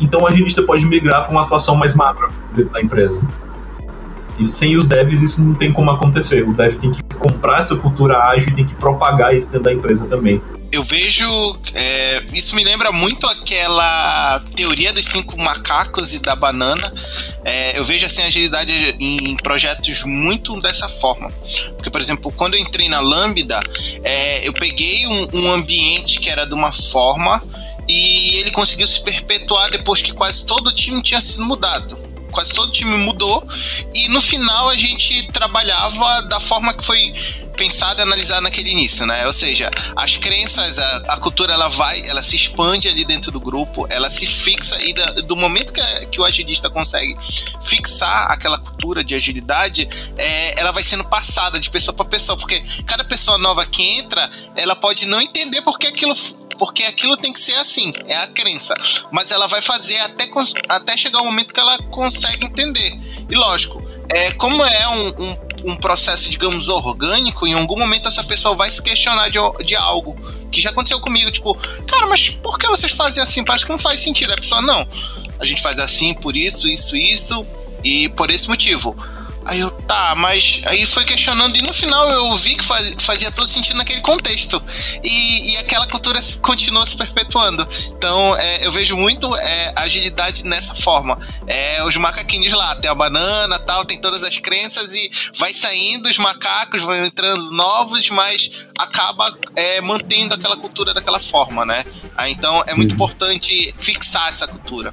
Então o agilista pode migrar para uma atuação mais macro da empresa. E sem os devs isso não tem como acontecer. O dev tem que comprar essa cultura ágil e tem que propagar isso dentro da empresa também. Eu vejo. É, isso me lembra muito aquela teoria dos cinco macacos e da banana. É, eu vejo assim, agilidade em projetos muito dessa forma. Porque, por exemplo, quando eu entrei na Lambda, é, eu peguei um, um ambiente que era de uma forma e ele conseguiu se perpetuar depois que quase todo o time tinha sido mudado quase todo o time mudou. E no final a gente trabalhava da forma que foi pensado e analisado naquele início, né? Ou seja, as crenças, a, a, cultura ela vai, ela se expande ali dentro do grupo, ela se fixa e da, do momento que, que, o agilista consegue fixar aquela cultura de agilidade, é, ela vai sendo passada de pessoa para pessoa, porque cada pessoa nova que entra, ela pode não entender porque aquilo porque aquilo tem que ser assim, é a crença. Mas ela vai fazer até, até chegar o momento que ela consegue entender. E lógico, é, como é um, um, um, processo, digamos, orgânico, em algum momento essa pessoa vai se questionar de, de algo. Que já aconteceu comigo, tipo, cara, mas por que vocês fazem assim? Parece que não faz sentido. A pessoa, não, a gente faz assim por isso, isso, isso, e por esse motivo. Aí eu, tá, mas aí foi questionando e no final eu vi que faz, fazia todo sentido naquele contexto. E, e aquela cultura continua se perpetuando. Então é, eu vejo muito é, agilidade nessa forma. É, os macaquinhos lá, tem a banana tal, tem todas as crenças e vai saindo os macacos, vão entrando novos, mas acaba é, mantendo aquela cultura daquela forma, né? Aí, então é muito uhum. importante fixar essa cultura.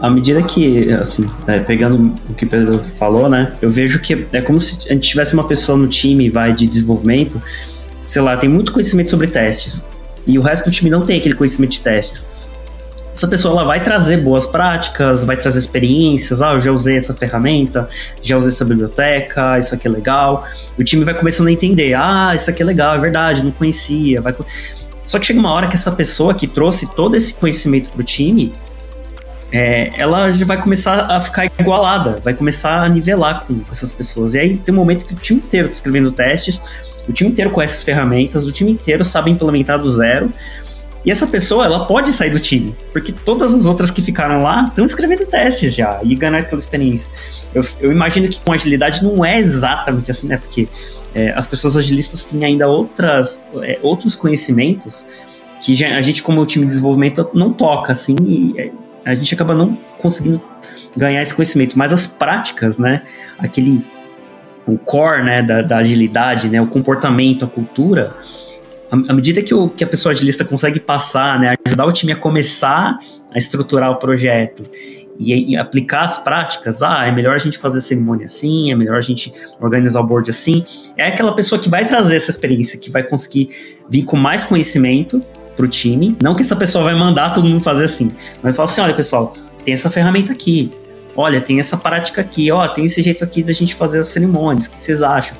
à medida que, assim, é, pegando o que o Pedro falou, né, eu vejo que é como se a gente tivesse uma pessoa no time, vai, de desenvolvimento, sei lá, tem muito conhecimento sobre testes, e o resto do time não tem aquele conhecimento de testes. Essa pessoa ela vai trazer boas práticas, vai trazer experiências, ah, eu já usei essa ferramenta, já usei essa biblioteca, isso aqui é legal. O time vai começando a entender, ah, isso aqui é legal, é verdade, não conhecia. Vai... Só que chega uma hora que essa pessoa que trouxe todo esse conhecimento para o time, é, ela já vai começar a ficar igualada, vai começar a nivelar com, com essas pessoas. E aí tem um momento que o time inteiro está escrevendo testes, o time inteiro com essas ferramentas, o time inteiro sabe implementar do zero. E essa pessoa, ela pode sair do time, porque todas as outras que ficaram lá estão escrevendo testes já e ganhando aquela experiência. Eu, eu, imagino que com agilidade não é exatamente assim, né? Porque é, as pessoas agilistas têm ainda outras, é, outros conhecimentos que já, a gente, como time de desenvolvimento, não toca, assim, e, é, a gente acaba não conseguindo ganhar esse conhecimento, mas as práticas, né, aquele o core, né, da, da agilidade, né, o comportamento, a cultura, à medida que, o, que a pessoa agilista consegue passar, né, ajudar o time a começar a estruturar o projeto e, e, aplicar as práticas, ah, é melhor a gente fazer a cerimônia assim, é melhor a gente organizar o board assim, é aquela pessoa que vai trazer essa experiência, que vai conseguir vir com mais conhecimento para o time, não que essa pessoa vai mandar todo mundo fazer assim, mas fala assim, olha pessoal, tem essa ferramenta aqui, olha, tem essa prática aqui, ó, tem esse jeito aqui da gente fazer as cerimônias, o que vocês acham?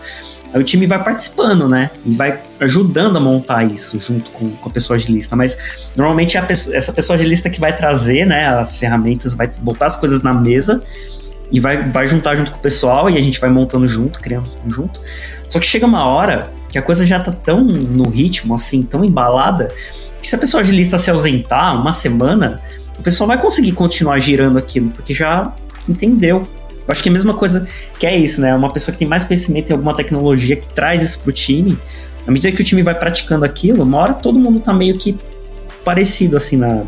Aí o time vai participando, né? E vai ajudando a montar isso junto com, com a pessoa de lista. Mas normalmente é pessoa, essa pessoa de lista que vai trazer né, as ferramentas, vai botar as coisas na mesa e vai, vai juntar junto com o pessoal e a gente vai montando junto, criando junto. Só que chega uma hora que a coisa já tá tão no ritmo, assim, tão embalada, que se a pessoa de lista se ausentar uma semana, o pessoal vai conseguir continuar girando aquilo, porque já entendeu eu acho que é a mesma coisa que é isso, né? Uma pessoa que tem mais conhecimento em alguma tecnologia que traz isso pro time, à medida que o time vai praticando aquilo, uma hora todo mundo tá meio que parecido assim na,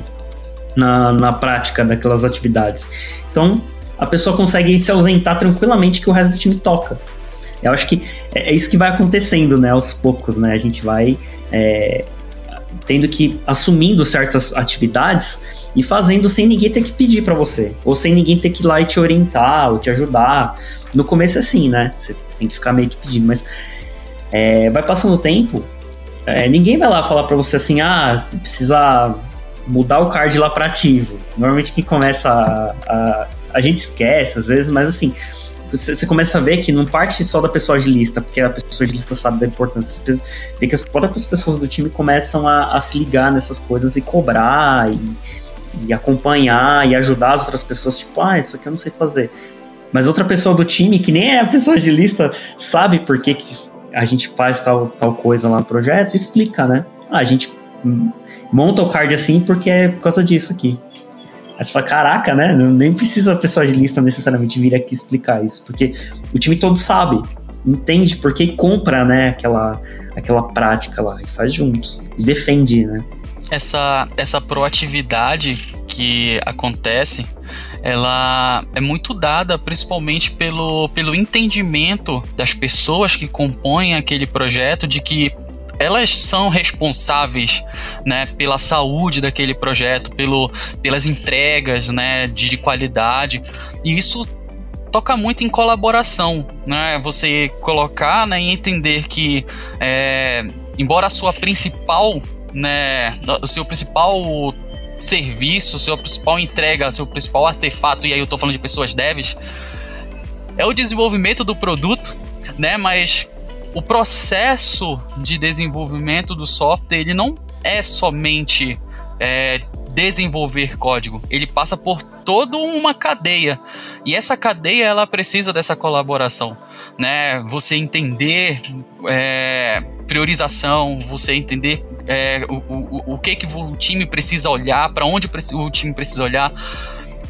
na, na prática daquelas atividades. Então a pessoa consegue se ausentar tranquilamente que o resto do time toca. Eu acho que é, é isso que vai acontecendo, né? Aos poucos, né? A gente vai é, tendo que assumindo certas atividades e fazendo sem ninguém ter que pedir para você, ou sem ninguém ter que ir lá e te orientar ou te ajudar. No começo é assim, né? Você tem que ficar meio que pedindo, mas é, vai passando o tempo, é, ninguém vai lá falar para você assim, ah, precisa mudar o card lá para ativo. Normalmente quem começa a, a, a gente esquece às vezes, mas assim, você, começa a ver que não parte só da pessoa de lista, porque a pessoa de lista sabe da importância. Você vê que as próprias pessoas do time começam a, a se ligar nessas coisas e cobrar e, e acompanhar e ajudar as outras pessoas, tipo, ah, isso aqui eu não sei fazer. Mas outra pessoa do time, que nem é a pessoa de lista, sabe por que, que a gente faz tal, tal coisa lá no projeto, explica, né? Ah, a gente monta o card assim porque é por causa disso aqui. Aí você fala, caraca, né? Nem precisa a pessoa de lista necessariamente vir aqui explicar isso, porque o time todo sabe, entende porque compra, né, aquela, aquela prática lá e faz juntos, e defende, né? essa, essa proatividade que acontece, ela é muito dada principalmente pelo, pelo entendimento das pessoas que compõem aquele projeto de que elas são responsáveis né, pela saúde daquele projeto, pelo, pelas entregas né, de, de qualidade. E isso toca muito em colaboração, né? Você colocar né, e entender que, é, embora a sua principal né, o seu principal serviço, sua principal entrega, seu principal artefato, e aí eu estou falando de pessoas devs, é o desenvolvimento do produto, né? Mas o processo de desenvolvimento do software ele não é somente é, desenvolver código, ele passa por toda uma cadeia e essa cadeia ela precisa dessa colaboração, né? Você entender é, priorização, você entender é, o, o, o que que o time precisa olhar, para onde o time precisa olhar,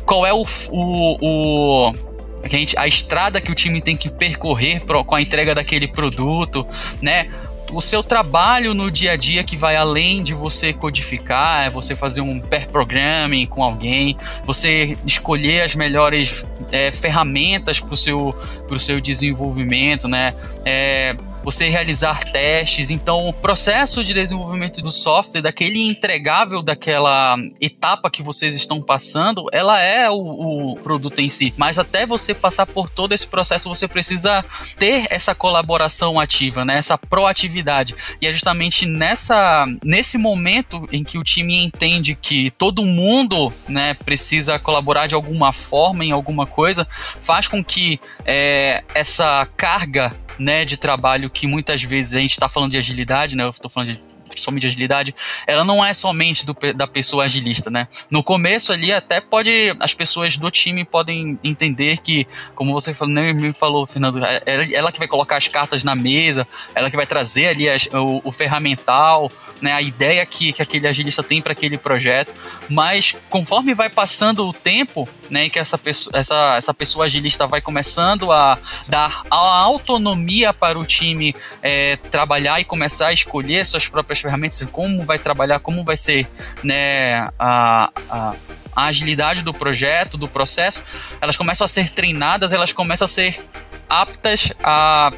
qual é o, o, o a, gente, a estrada que o time tem que percorrer pro, com a entrega daquele produto, né? o seu trabalho no dia a dia que vai além de você codificar, é você fazer um pair programming com alguém, você escolher as melhores é, ferramentas para o seu, seu desenvolvimento, né? É, você realizar testes. Então, o processo de desenvolvimento do software, daquele entregável daquela etapa que vocês estão passando, ela é o, o produto em si. Mas até você passar por todo esse processo, você precisa ter essa colaboração ativa, né? essa proatividade. E é justamente nessa, nesse momento em que o time entende que todo mundo né, precisa colaborar de alguma forma em alguma coisa, faz com que é, essa carga né, de trabalho que muitas vezes a gente está falando de agilidade, né? Eu estou falando de de agilidade, ela não é somente do, da pessoa agilista, né? No começo ali até pode as pessoas do time podem entender que, como você falou, nem me falou, Fernando, é, é ela que vai colocar as cartas na mesa, ela que vai trazer ali as, o, o, ferramental, né? A ideia que, que aquele agilista tem para aquele projeto, mas conforme vai passando o tempo, né, em que essa pessoa, essa, essa pessoa agilista vai começando a dar a autonomia para o time é, trabalhar e começar a escolher suas próprias ferramentas, como vai trabalhar, como vai ser né, a, a, a agilidade do projeto, do processo, elas começam a ser treinadas, elas começam a ser aptas a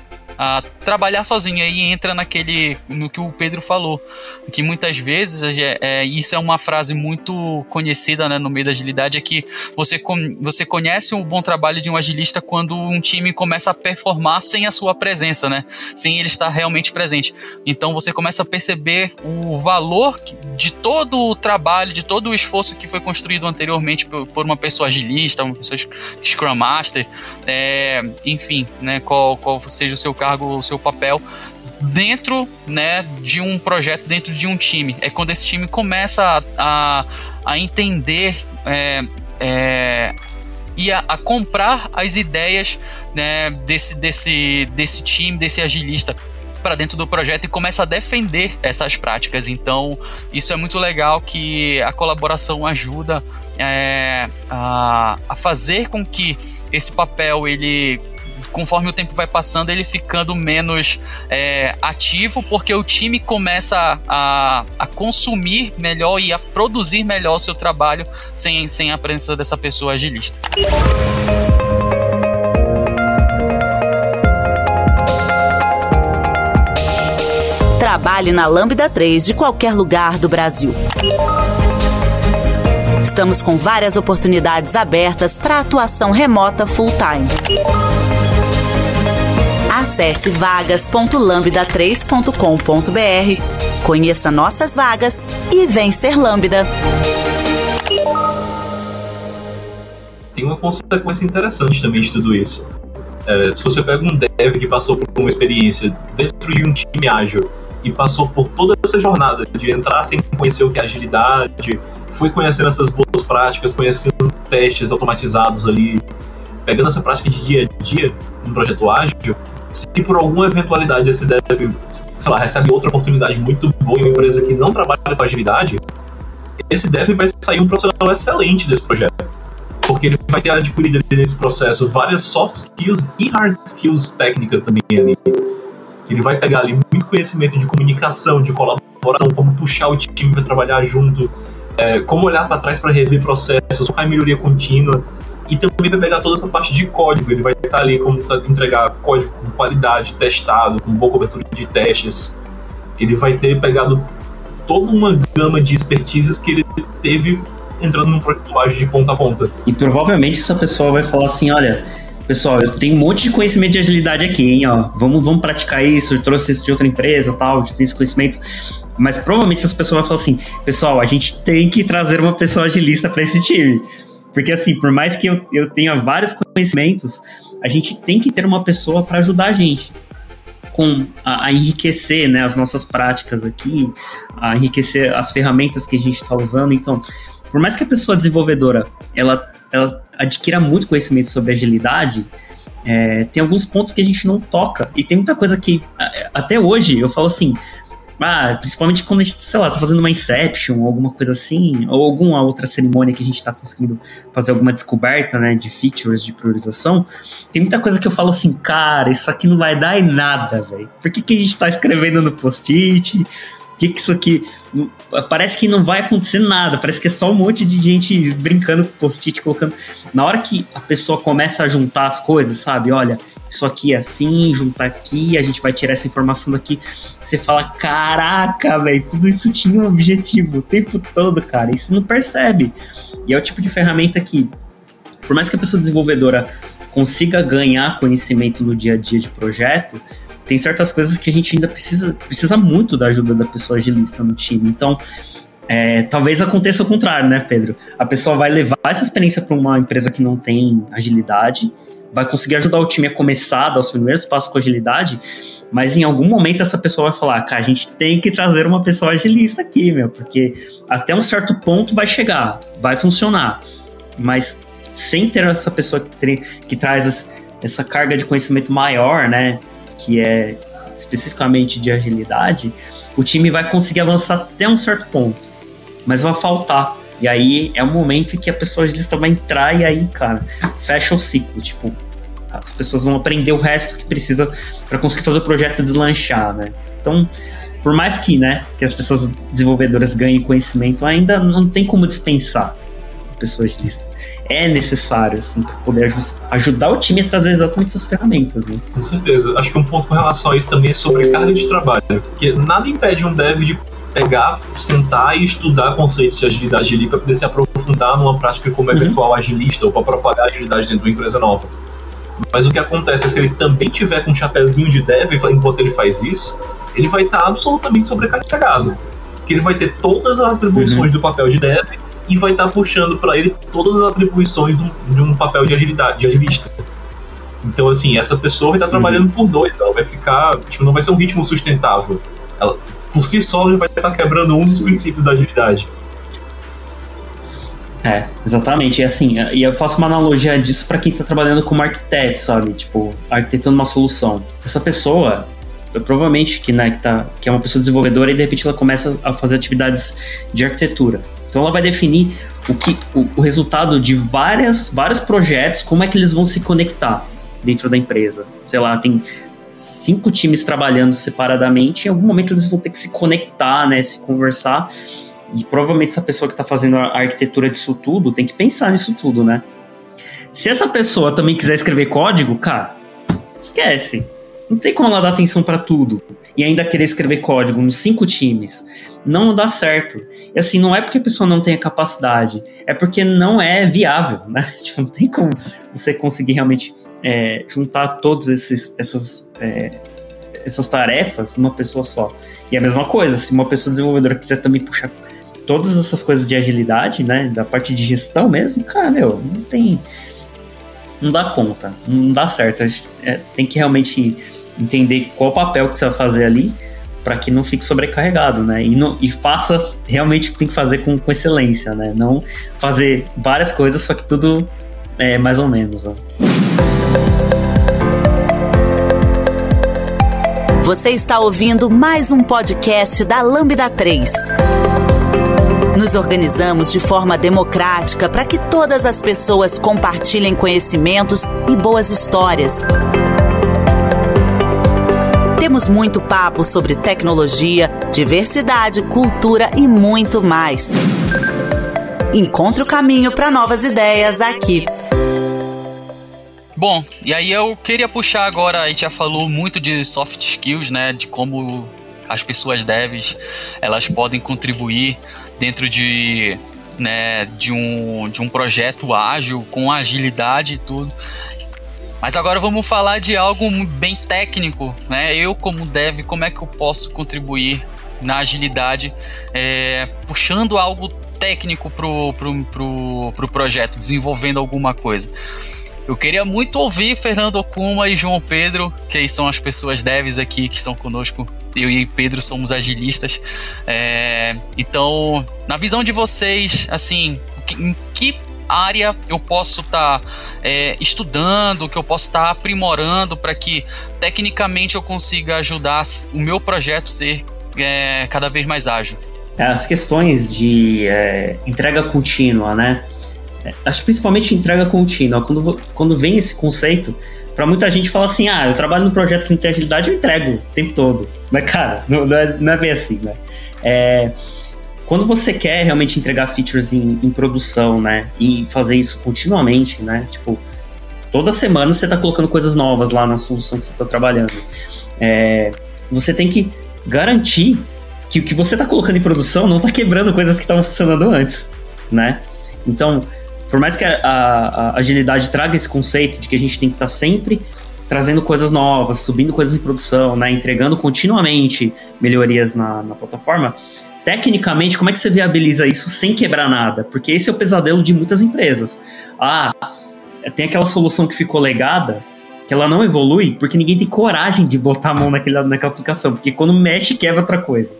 a trabalhar sozinho. Aí entra naquele no que o Pedro falou, que muitas vezes é, é, isso é uma frase muito conhecida né, no meio da agilidade, é que você, você conhece o bom trabalho de um agilista quando um time começa a performar sem a sua presença, né? Sem ele estar realmente presente. Então você começa a perceber o valor de todo o trabalho, de todo o esforço que foi construído anteriormente por, por uma pessoa agilista, uma pessoa Scrum Master, é, enfim, né, qual, qual seja o seu cargo, o seu papel dentro né, de um projeto, dentro de um time. É quando esse time começa a, a, a entender é, é, e a, a, comprar as ideias né, desse, desse, desse time, desse agilista para dentro do projeto e começa a defender essas práticas. Então, isso é muito legal que a colaboração ajuda é, a, a fazer com que esse papel ele conforme o tempo vai passando, ele ficando menos é, ativo, porque o time começa a, a consumir melhor e a produzir melhor o seu trabalho sem, sem a presença dessa pessoa agilista. Trabalhe na Lambda 3 de qualquer lugar do Brasil. Estamos com várias oportunidades abertas para atuação remota full-time. Acesse vagas.lambda3.com.br, conheça nossas vagas e vem ser Lambda. Tem uma consequência interessante também de tudo isso. É, se você pega um dev que passou por uma experiência dentro de um time ágil e passou por toda essa jornada de entrar sem conhecer o que é agilidade, foi conhecendo essas boas práticas, conhecendo testes automatizados ali, pegando essa prática de dia a dia no projeto ágil, se por alguma eventualidade esse dev, sei lá, recebe outra oportunidade muito boa em uma empresa que não trabalha com agilidade, esse dev vai sair um profissional excelente desse projeto. Porque ele vai ter adquirido nesse processo várias soft skills e hard skills técnicas também ali. Ele vai pegar ali muito conhecimento de comunicação, de colaboração, como puxar o time para trabalhar junto, é, como olhar para trás para rever processos, focar em melhoria contínua. E também vai pegar toda essa parte de código. Ele vai estar ali como entregar código com qualidade, testado, com boa cobertura de testes. Ele vai ter pegado toda uma gama de expertises que ele teve entrando num projeto de ponta a ponta. E provavelmente essa pessoa vai falar assim: olha, pessoal, eu tenho um monte de conhecimento de agilidade aqui, hein, ó. Vamos, vamos praticar isso, eu trouxe isso de outra empresa, tal, já tenho esse conhecimento. Mas provavelmente essa pessoa vai falar assim: pessoal, a gente tem que trazer uma pessoa agilista para esse time. Porque, assim, por mais que eu, eu tenha vários conhecimentos, a gente tem que ter uma pessoa para ajudar a gente com a, a, enriquecer né, as nossas práticas aqui, a enriquecer as ferramentas que a gente está usando. Então, por mais que a pessoa desenvolvedora ela, ela adquira muito conhecimento sobre agilidade, é, tem alguns pontos que a gente não toca. E tem muita coisa que, até hoje, eu falo assim: ah, principalmente quando a gente, sei lá, tá fazendo uma Inception, alguma coisa assim, ou alguma outra cerimônia que a gente tá conseguindo fazer alguma descoberta, né, de features, de priorização. Tem muita coisa que eu falo assim, cara, isso aqui não vai dar em nada, velho. Por que, que a gente tá escrevendo no post-it? que, que isso aqui. Parece que não vai acontecer nada, parece que é só um monte de gente brincando com post-it, colocando. Na hora que a pessoa começa a juntar as coisas, sabe? Olha, isso aqui é assim, juntar aqui, a gente vai tirar essa informação daqui. Você fala, caraca, velho, tudo isso tinha um objetivo o tempo todo, cara. E você não percebe. E é o tipo de ferramenta que, por mais que a pessoa desenvolvedora consiga ganhar conhecimento no dia a dia de projeto, tem certas coisas que a gente ainda precisa, precisa muito da ajuda da pessoa agilista no time. Então, é, talvez aconteça o contrário, né, Pedro? A pessoa vai levar essa experiência para uma empresa que não tem agilidade, vai conseguir ajudar o time a começar, dar os primeiros passos com agilidade, mas em algum momento essa pessoa vai falar, cara, a gente tem que trazer uma pessoa agilista aqui, meu, porque até um certo ponto vai chegar, vai funcionar, mas sem ter essa pessoa que, que traz essa carga de conhecimento maior, né, que é especificamente de agilidade, o time vai conseguir avançar até um certo ponto, mas vai faltar. E aí é o momento que a pessoa agilista vai entrar e aí, cara, fecha o ciclo. Tipo, as pessoas vão aprender o resto que precisa para conseguir fazer o projeto deslanchar, né? Então, por mais que, né, que as pessoas desenvolvedoras ganhem conhecimento, ainda não tem como dispensar a pessoa agilista. é necessário, assim, para poder ajudar o time a trazer exatamente essas ferramentas, né? Com certeza. Acho que um ponto com relação a isso também é sobre carga de trabalho. Porque nada impede um dev de pegar, sentar e estudar conceitos de agilidade ali para poder se aprofundar numa prática como uhum. eventual agilista ou para propagar agilidade dentro de uma empresa nova. Mas o que acontece é se ele também tiver com um chapéuzinho de dev enquanto ele faz isso, ele vai estar tá absolutamente sobrecarregado. Que ele vai ter todas as atribuições uhum. do papel de dev e vai estar tá puxando para ele todas as atribuições de um, de um, papel de agilidade, de agilista. Então, assim, essa pessoa vai estar tá uhum. trabalhando por dois, ela vai ficar, tipo, não vai ser um ritmo sustentável. Ela, por si só, ela vai estar quebrando um dos princípios da agilidade. É, exatamente. E assim, e eu faço uma analogia disso para quem está trabalhando como arquiteto, sabe? Tipo, arquitetando uma solução. Essa pessoa, provavelmente que, né, que, tá, que é uma pessoa desenvolvedora e de repente ela começa a fazer atividades de arquitetura. Então ela vai definir o que o, o resultado de várias, vários projetos, como é que eles vão se conectar dentro da empresa. Sei lá, tem cinco times trabalhando separadamente, em algum momento eles vão ter que se conectar, né, se conversar e provavelmente essa pessoa que está fazendo a arquitetura disso tudo tem que pensar nisso tudo, né? Se essa pessoa também quiser escrever código, cara, esquece. Não tem como ela dar atenção para tudo e ainda querer escrever código nos cinco times. Não dá certo. E assim, não é porque a pessoa não tem a capacidade, é porque não é viável, né? Tipo, não tem como você conseguir realmente é, juntar todas essas, é, essas tarefas numa pessoa só. E a mesma coisa, se uma pessoa desenvolvedora quiser também puxar todas essas coisas de agilidade, né, da parte de gestão mesmo, cara, meu, não tem. Não dá conta, não dá certo. A gente é, tem que realmente entender qual papel que você vai fazer ali para que não fique sobrecarregado, né? E, não, e faça realmente o que tem que fazer com, com excelência, né? Não fazer várias coisas, só que tudo é mais ou menos. Né? Você está ouvindo mais um podcast da Lambda 3. Nos organizamos de forma democrática para que todas as pessoas compartilhem conhecimentos e boas histórias. Temos muito papo sobre tecnologia, diversidade, cultura e muito mais. Encontre o caminho para novas ideias aqui. Bom, e aí eu queria puxar agora, a gente já falou muito de soft skills, né, de como as pessoas devs, elas podem contribuir dentro de, né, de, um, de um projeto ágil, com agilidade e tudo. Mas agora vamos falar de algo bem técnico, né? Eu como dev, como é que eu posso contribuir na agilidade, é, puxando algo técnico pro, pro, pro, pro projeto, desenvolvendo alguma coisa. Eu queria muito ouvir Fernando Okuma e João Pedro, que são as pessoas devs aqui que estão conosco eu e Pedro somos agilistas. É, então, na visão de vocês, assim, em área eu posso estar tá, é, estudando, que eu posso estar tá aprimorando para que tecnicamente eu consiga ajudar o meu projeto ser é, cada vez mais ágil? As questões de é, entrega contínua, né? É, acho principalmente entrega contínua. Quando, quando vem esse conceito, para muita gente fala assim: ah, eu trabalho no projeto que não tem agilidade, eu entrego o tempo todo. Mas, cara, não, não, é, não é bem assim, né? É, quando você quer realmente entregar features em, em, produção, né? E fazer isso continuamente, né? Tipo, toda semana você está colocando coisas novas lá na solução que você está trabalhando. É, você tem que garantir que o que você está colocando em produção não está quebrando coisas que estavam funcionando antes, né? Então, por mais que a, a, a, agilidade traga esse conceito de que a gente tem que estar tá sempre trazendo coisas novas, subindo coisas em produção, né, entregando continuamente melhorias na, na plataforma, tecnicamente, como é que você viabiliza isso sem quebrar nada? Porque esse é o pesadelo de muitas empresas. Ah, tem aquela solução que ficou legada, que ela não evolui, porque ninguém tem coragem de botar a mão naquela, naquela aplicação, porque quando mexe, quebra outra coisa.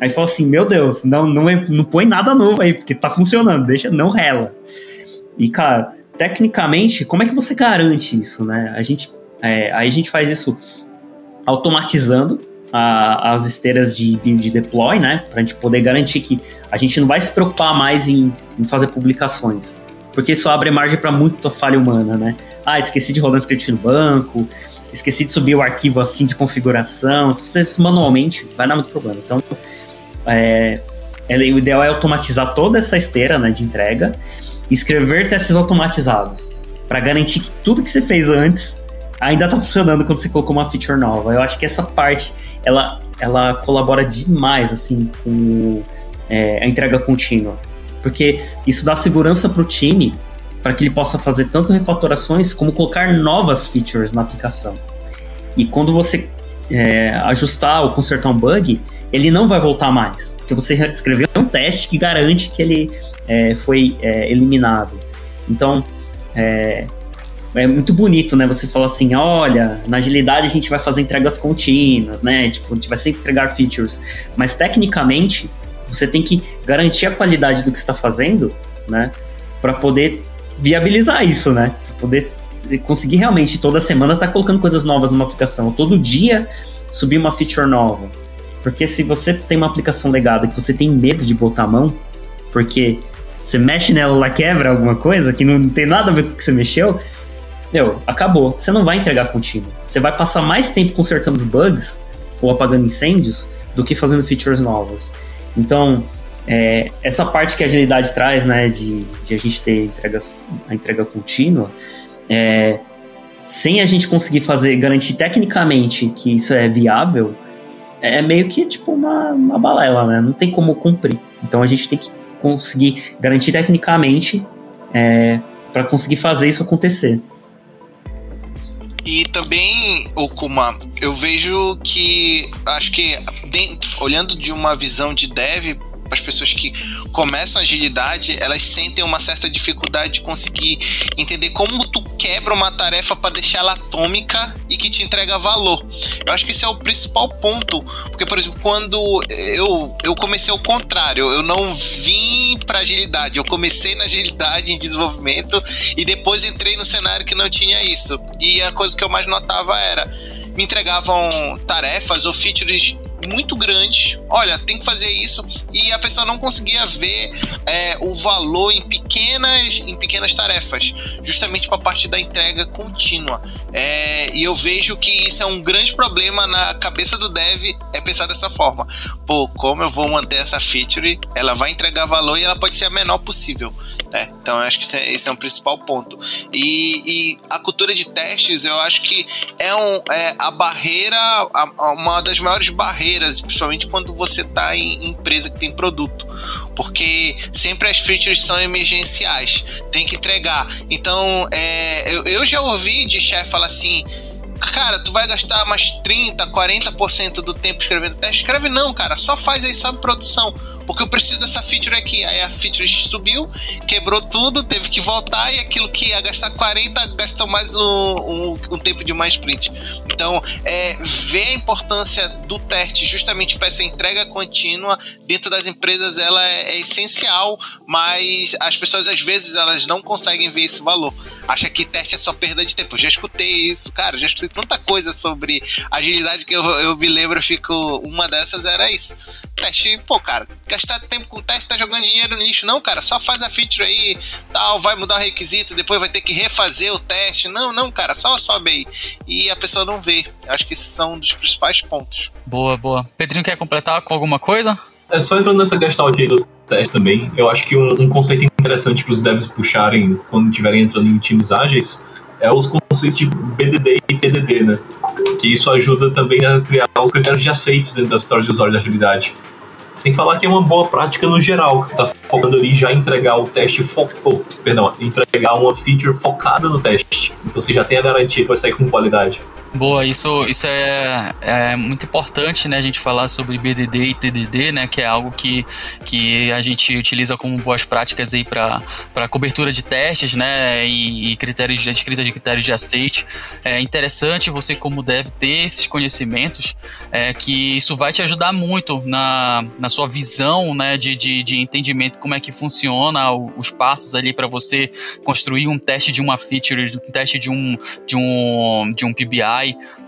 Aí fala assim, meu Deus, não, não, é, não põe nada novo aí, porque tá funcionando, deixa, não rela. E, cara, tecnicamente, como é que você garante isso, né? A gente, é, aí a gente faz isso automatizando a, as esteiras de build deploy, né? Pra gente poder garantir que a gente não vai se preocupar mais em, em fazer publicações. Porque isso abre margem para muita falha humana, né? Ah, esqueci de rodar script no banco, esqueci de subir o arquivo assim de configuração. Se você isso manualmente, vai dar muito problema. Então, é, o ideal é automatizar toda essa esteira né, de entrega escrever testes automatizados para garantir que tudo que você fez antes ainda está funcionando quando você colocou uma feature nova. Eu acho que essa parte ela, ela colabora demais assim com é, a entrega contínua, porque isso dá segurança para o time para que ele possa fazer tanto refatorações como colocar novas features na aplicação. E quando você é, ajustar ou consertar um bug, ele não vai voltar mais, porque você escreveu um teste que garante que ele é, foi é, eliminado. Então, é, muito bonito, né? Você fala assim, olha, na agilidade a gente vai fazer entregas contínuas, né? Tipo, a gente vai sempre entregar features. Mas tecnicamente, você tem que garantir a qualidade do que está fazendo, né? Para poder viabilizar isso, né? Pra poder conseguir realmente toda semana estar tá colocando coisas novas numa aplicação, todo dia subir uma feature nova. Porque se você tem uma aplicação legada que você tem medo de botar a mão, porque você mexe nela, ela quebra alguma coisa que não tem nada a ver com o que você mexeu, meu, acabou. Você não vai entregar contínuo. Você vai passar mais tempo consertando bugs ou apagando incêndios do que fazendo features novas. Então, é, essa parte que a agilidade traz, né, de, de a gente ter entregas, a entrega contínua, é, sem a gente conseguir fazer, garantir tecnicamente que isso é viável, é meio que tipo uma, uma balela, né? Não tem como cumprir. Então a gente tem que conseguir garantir tecnicamente é, para conseguir fazer isso acontecer. E também, Okuma, eu vejo que acho que olhando de uma visão de dev, as pessoas que começam agilidade, elas sentem uma certa dificuldade de conseguir entender como tu quebra uma tarefa para deixar ela atômica e que te entrega valor. Eu acho que esse é o principal ponto, porque por exemplo, quando eu eu comecei ao contrário, eu não vim para agilidade, eu comecei na agilidade em desenvolvimento e depois entrei no cenário que não tinha isso. E a coisa que eu mais notava era me entregavam tarefas ou features muito grande. Olha, tem que fazer isso e a pessoa não conseguia ver é, o valor em pequenas, em pequenas tarefas, justamente para a parte da entrega contínua. É, e eu vejo que isso é um grande problema na cabeça do dev é pensar dessa forma. Pô, como eu vou manter essa feature? Ela vai entregar valor e ela pode ser a menor possível. Né? Então eu acho que esse é, esse é um principal ponto. E, e, a cultura de testes, eu acho que é, um, é a barreira, a, uma das maiores barreiras, principalmente quando você está em empresa que tem produto. Porque sempre as features são emergenciais, tem que entregar. Então, é, eu, eu já ouvi de chefe falar assim cara, tu vai gastar mais 30, 40% do tempo escrevendo teste? Escreve não, cara, só faz aí sob produção porque eu preciso dessa feature aqui. Aí a feature subiu, quebrou tudo, teve que voltar e aquilo que ia gastar 40 gastou mais um, um, um tempo de mais sprint. Então, é, ver a importância do teste justamente para essa entrega contínua dentro das empresas ela é, é, essencial, mas as pessoas às vezes elas não conseguem ver esse valor. Acha que teste é só perda de tempo. Eu já escutei isso, cara, já escutei tanta coisa sobre agilidade que eu, eu me lembro, eu fico. Uma dessas era isso teste, pô, cara, gastar tempo com teste, tá jogando dinheiro no lixo. Não, cara, só faz a feature aí, tal, vai mudar o requisito, depois vai ter que refazer o teste. Não, não, cara, só sobe aí. E a pessoa não vê. Acho que esses são um dos principais pontos. Boa, boa. Pedrinho quer completar com alguma coisa? É, só entrando nessa questão aqui dos testes também, eu acho que um, um conceito interessante para os devs puxarem quando estiverem entrando em times ágeis é os conceitos de BDD e TDD, né? Que isso ajuda também a criar os critérios de aceites dentro das histórias de usuário de agilidade. Sem falar que é uma boa prática no geral, que você está focando ali já entregar o teste focou, perdão, entregar uma feature focada no teste. Então você já tem a garantia que vai sair com qualidade. Boa, isso, isso é, é muito importante, né, a gente falar sobre BDD e TDD, né, que é algo que, que a gente utiliza como boas práticas aí para cobertura de testes, né, e, e critérios de escrita de critérios de aceite. É interessante você como deve ter esses conhecimentos, é, que isso vai te ajudar muito na, na sua visão, né, de, de, de entendimento como é que funciona os passos ali para você construir um teste de uma feature, um teste de um, de um, de um PBI,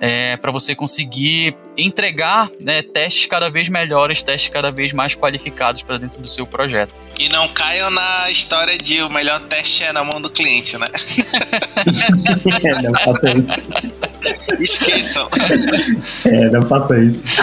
é, para você conseguir entregar né, testes cada vez melhores, testes cada vez mais qualificados para dentro do seu projeto. E não caiam na história de o melhor teste é na mão do cliente, né? é, não faça isso. Esqueçam. É, não faça isso.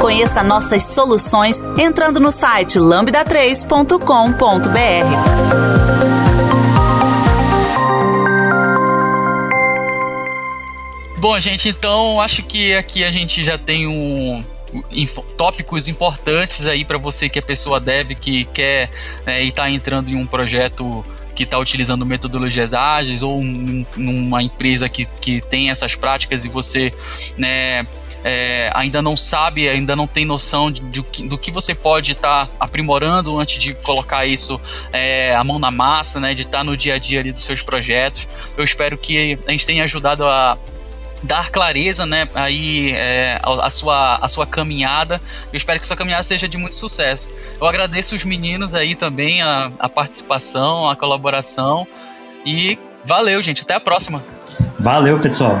Conheça nossas soluções entrando no site lambda3.com.br. Bom, gente, então acho que aqui a gente já tem um, tópicos importantes aí para você que é pessoa dev que quer né, e está entrando em um projeto que está utilizando metodologias ágeis ou um, numa empresa que, que tem essas práticas e você né, é, ainda não sabe, ainda não tem noção de, de, do que você pode estar tá aprimorando antes de colocar isso é, a mão na massa, né, de estar tá no dia a dia ali dos seus projetos. Eu espero que a gente tenha ajudado a dar clareza, né, aí é, a, sua, a sua caminhada. Eu espero que sua caminhada seja de muito sucesso. Eu agradeço os meninos aí também, a, a participação, a colaboração e valeu, gente. Até a próxima. Valeu, pessoal.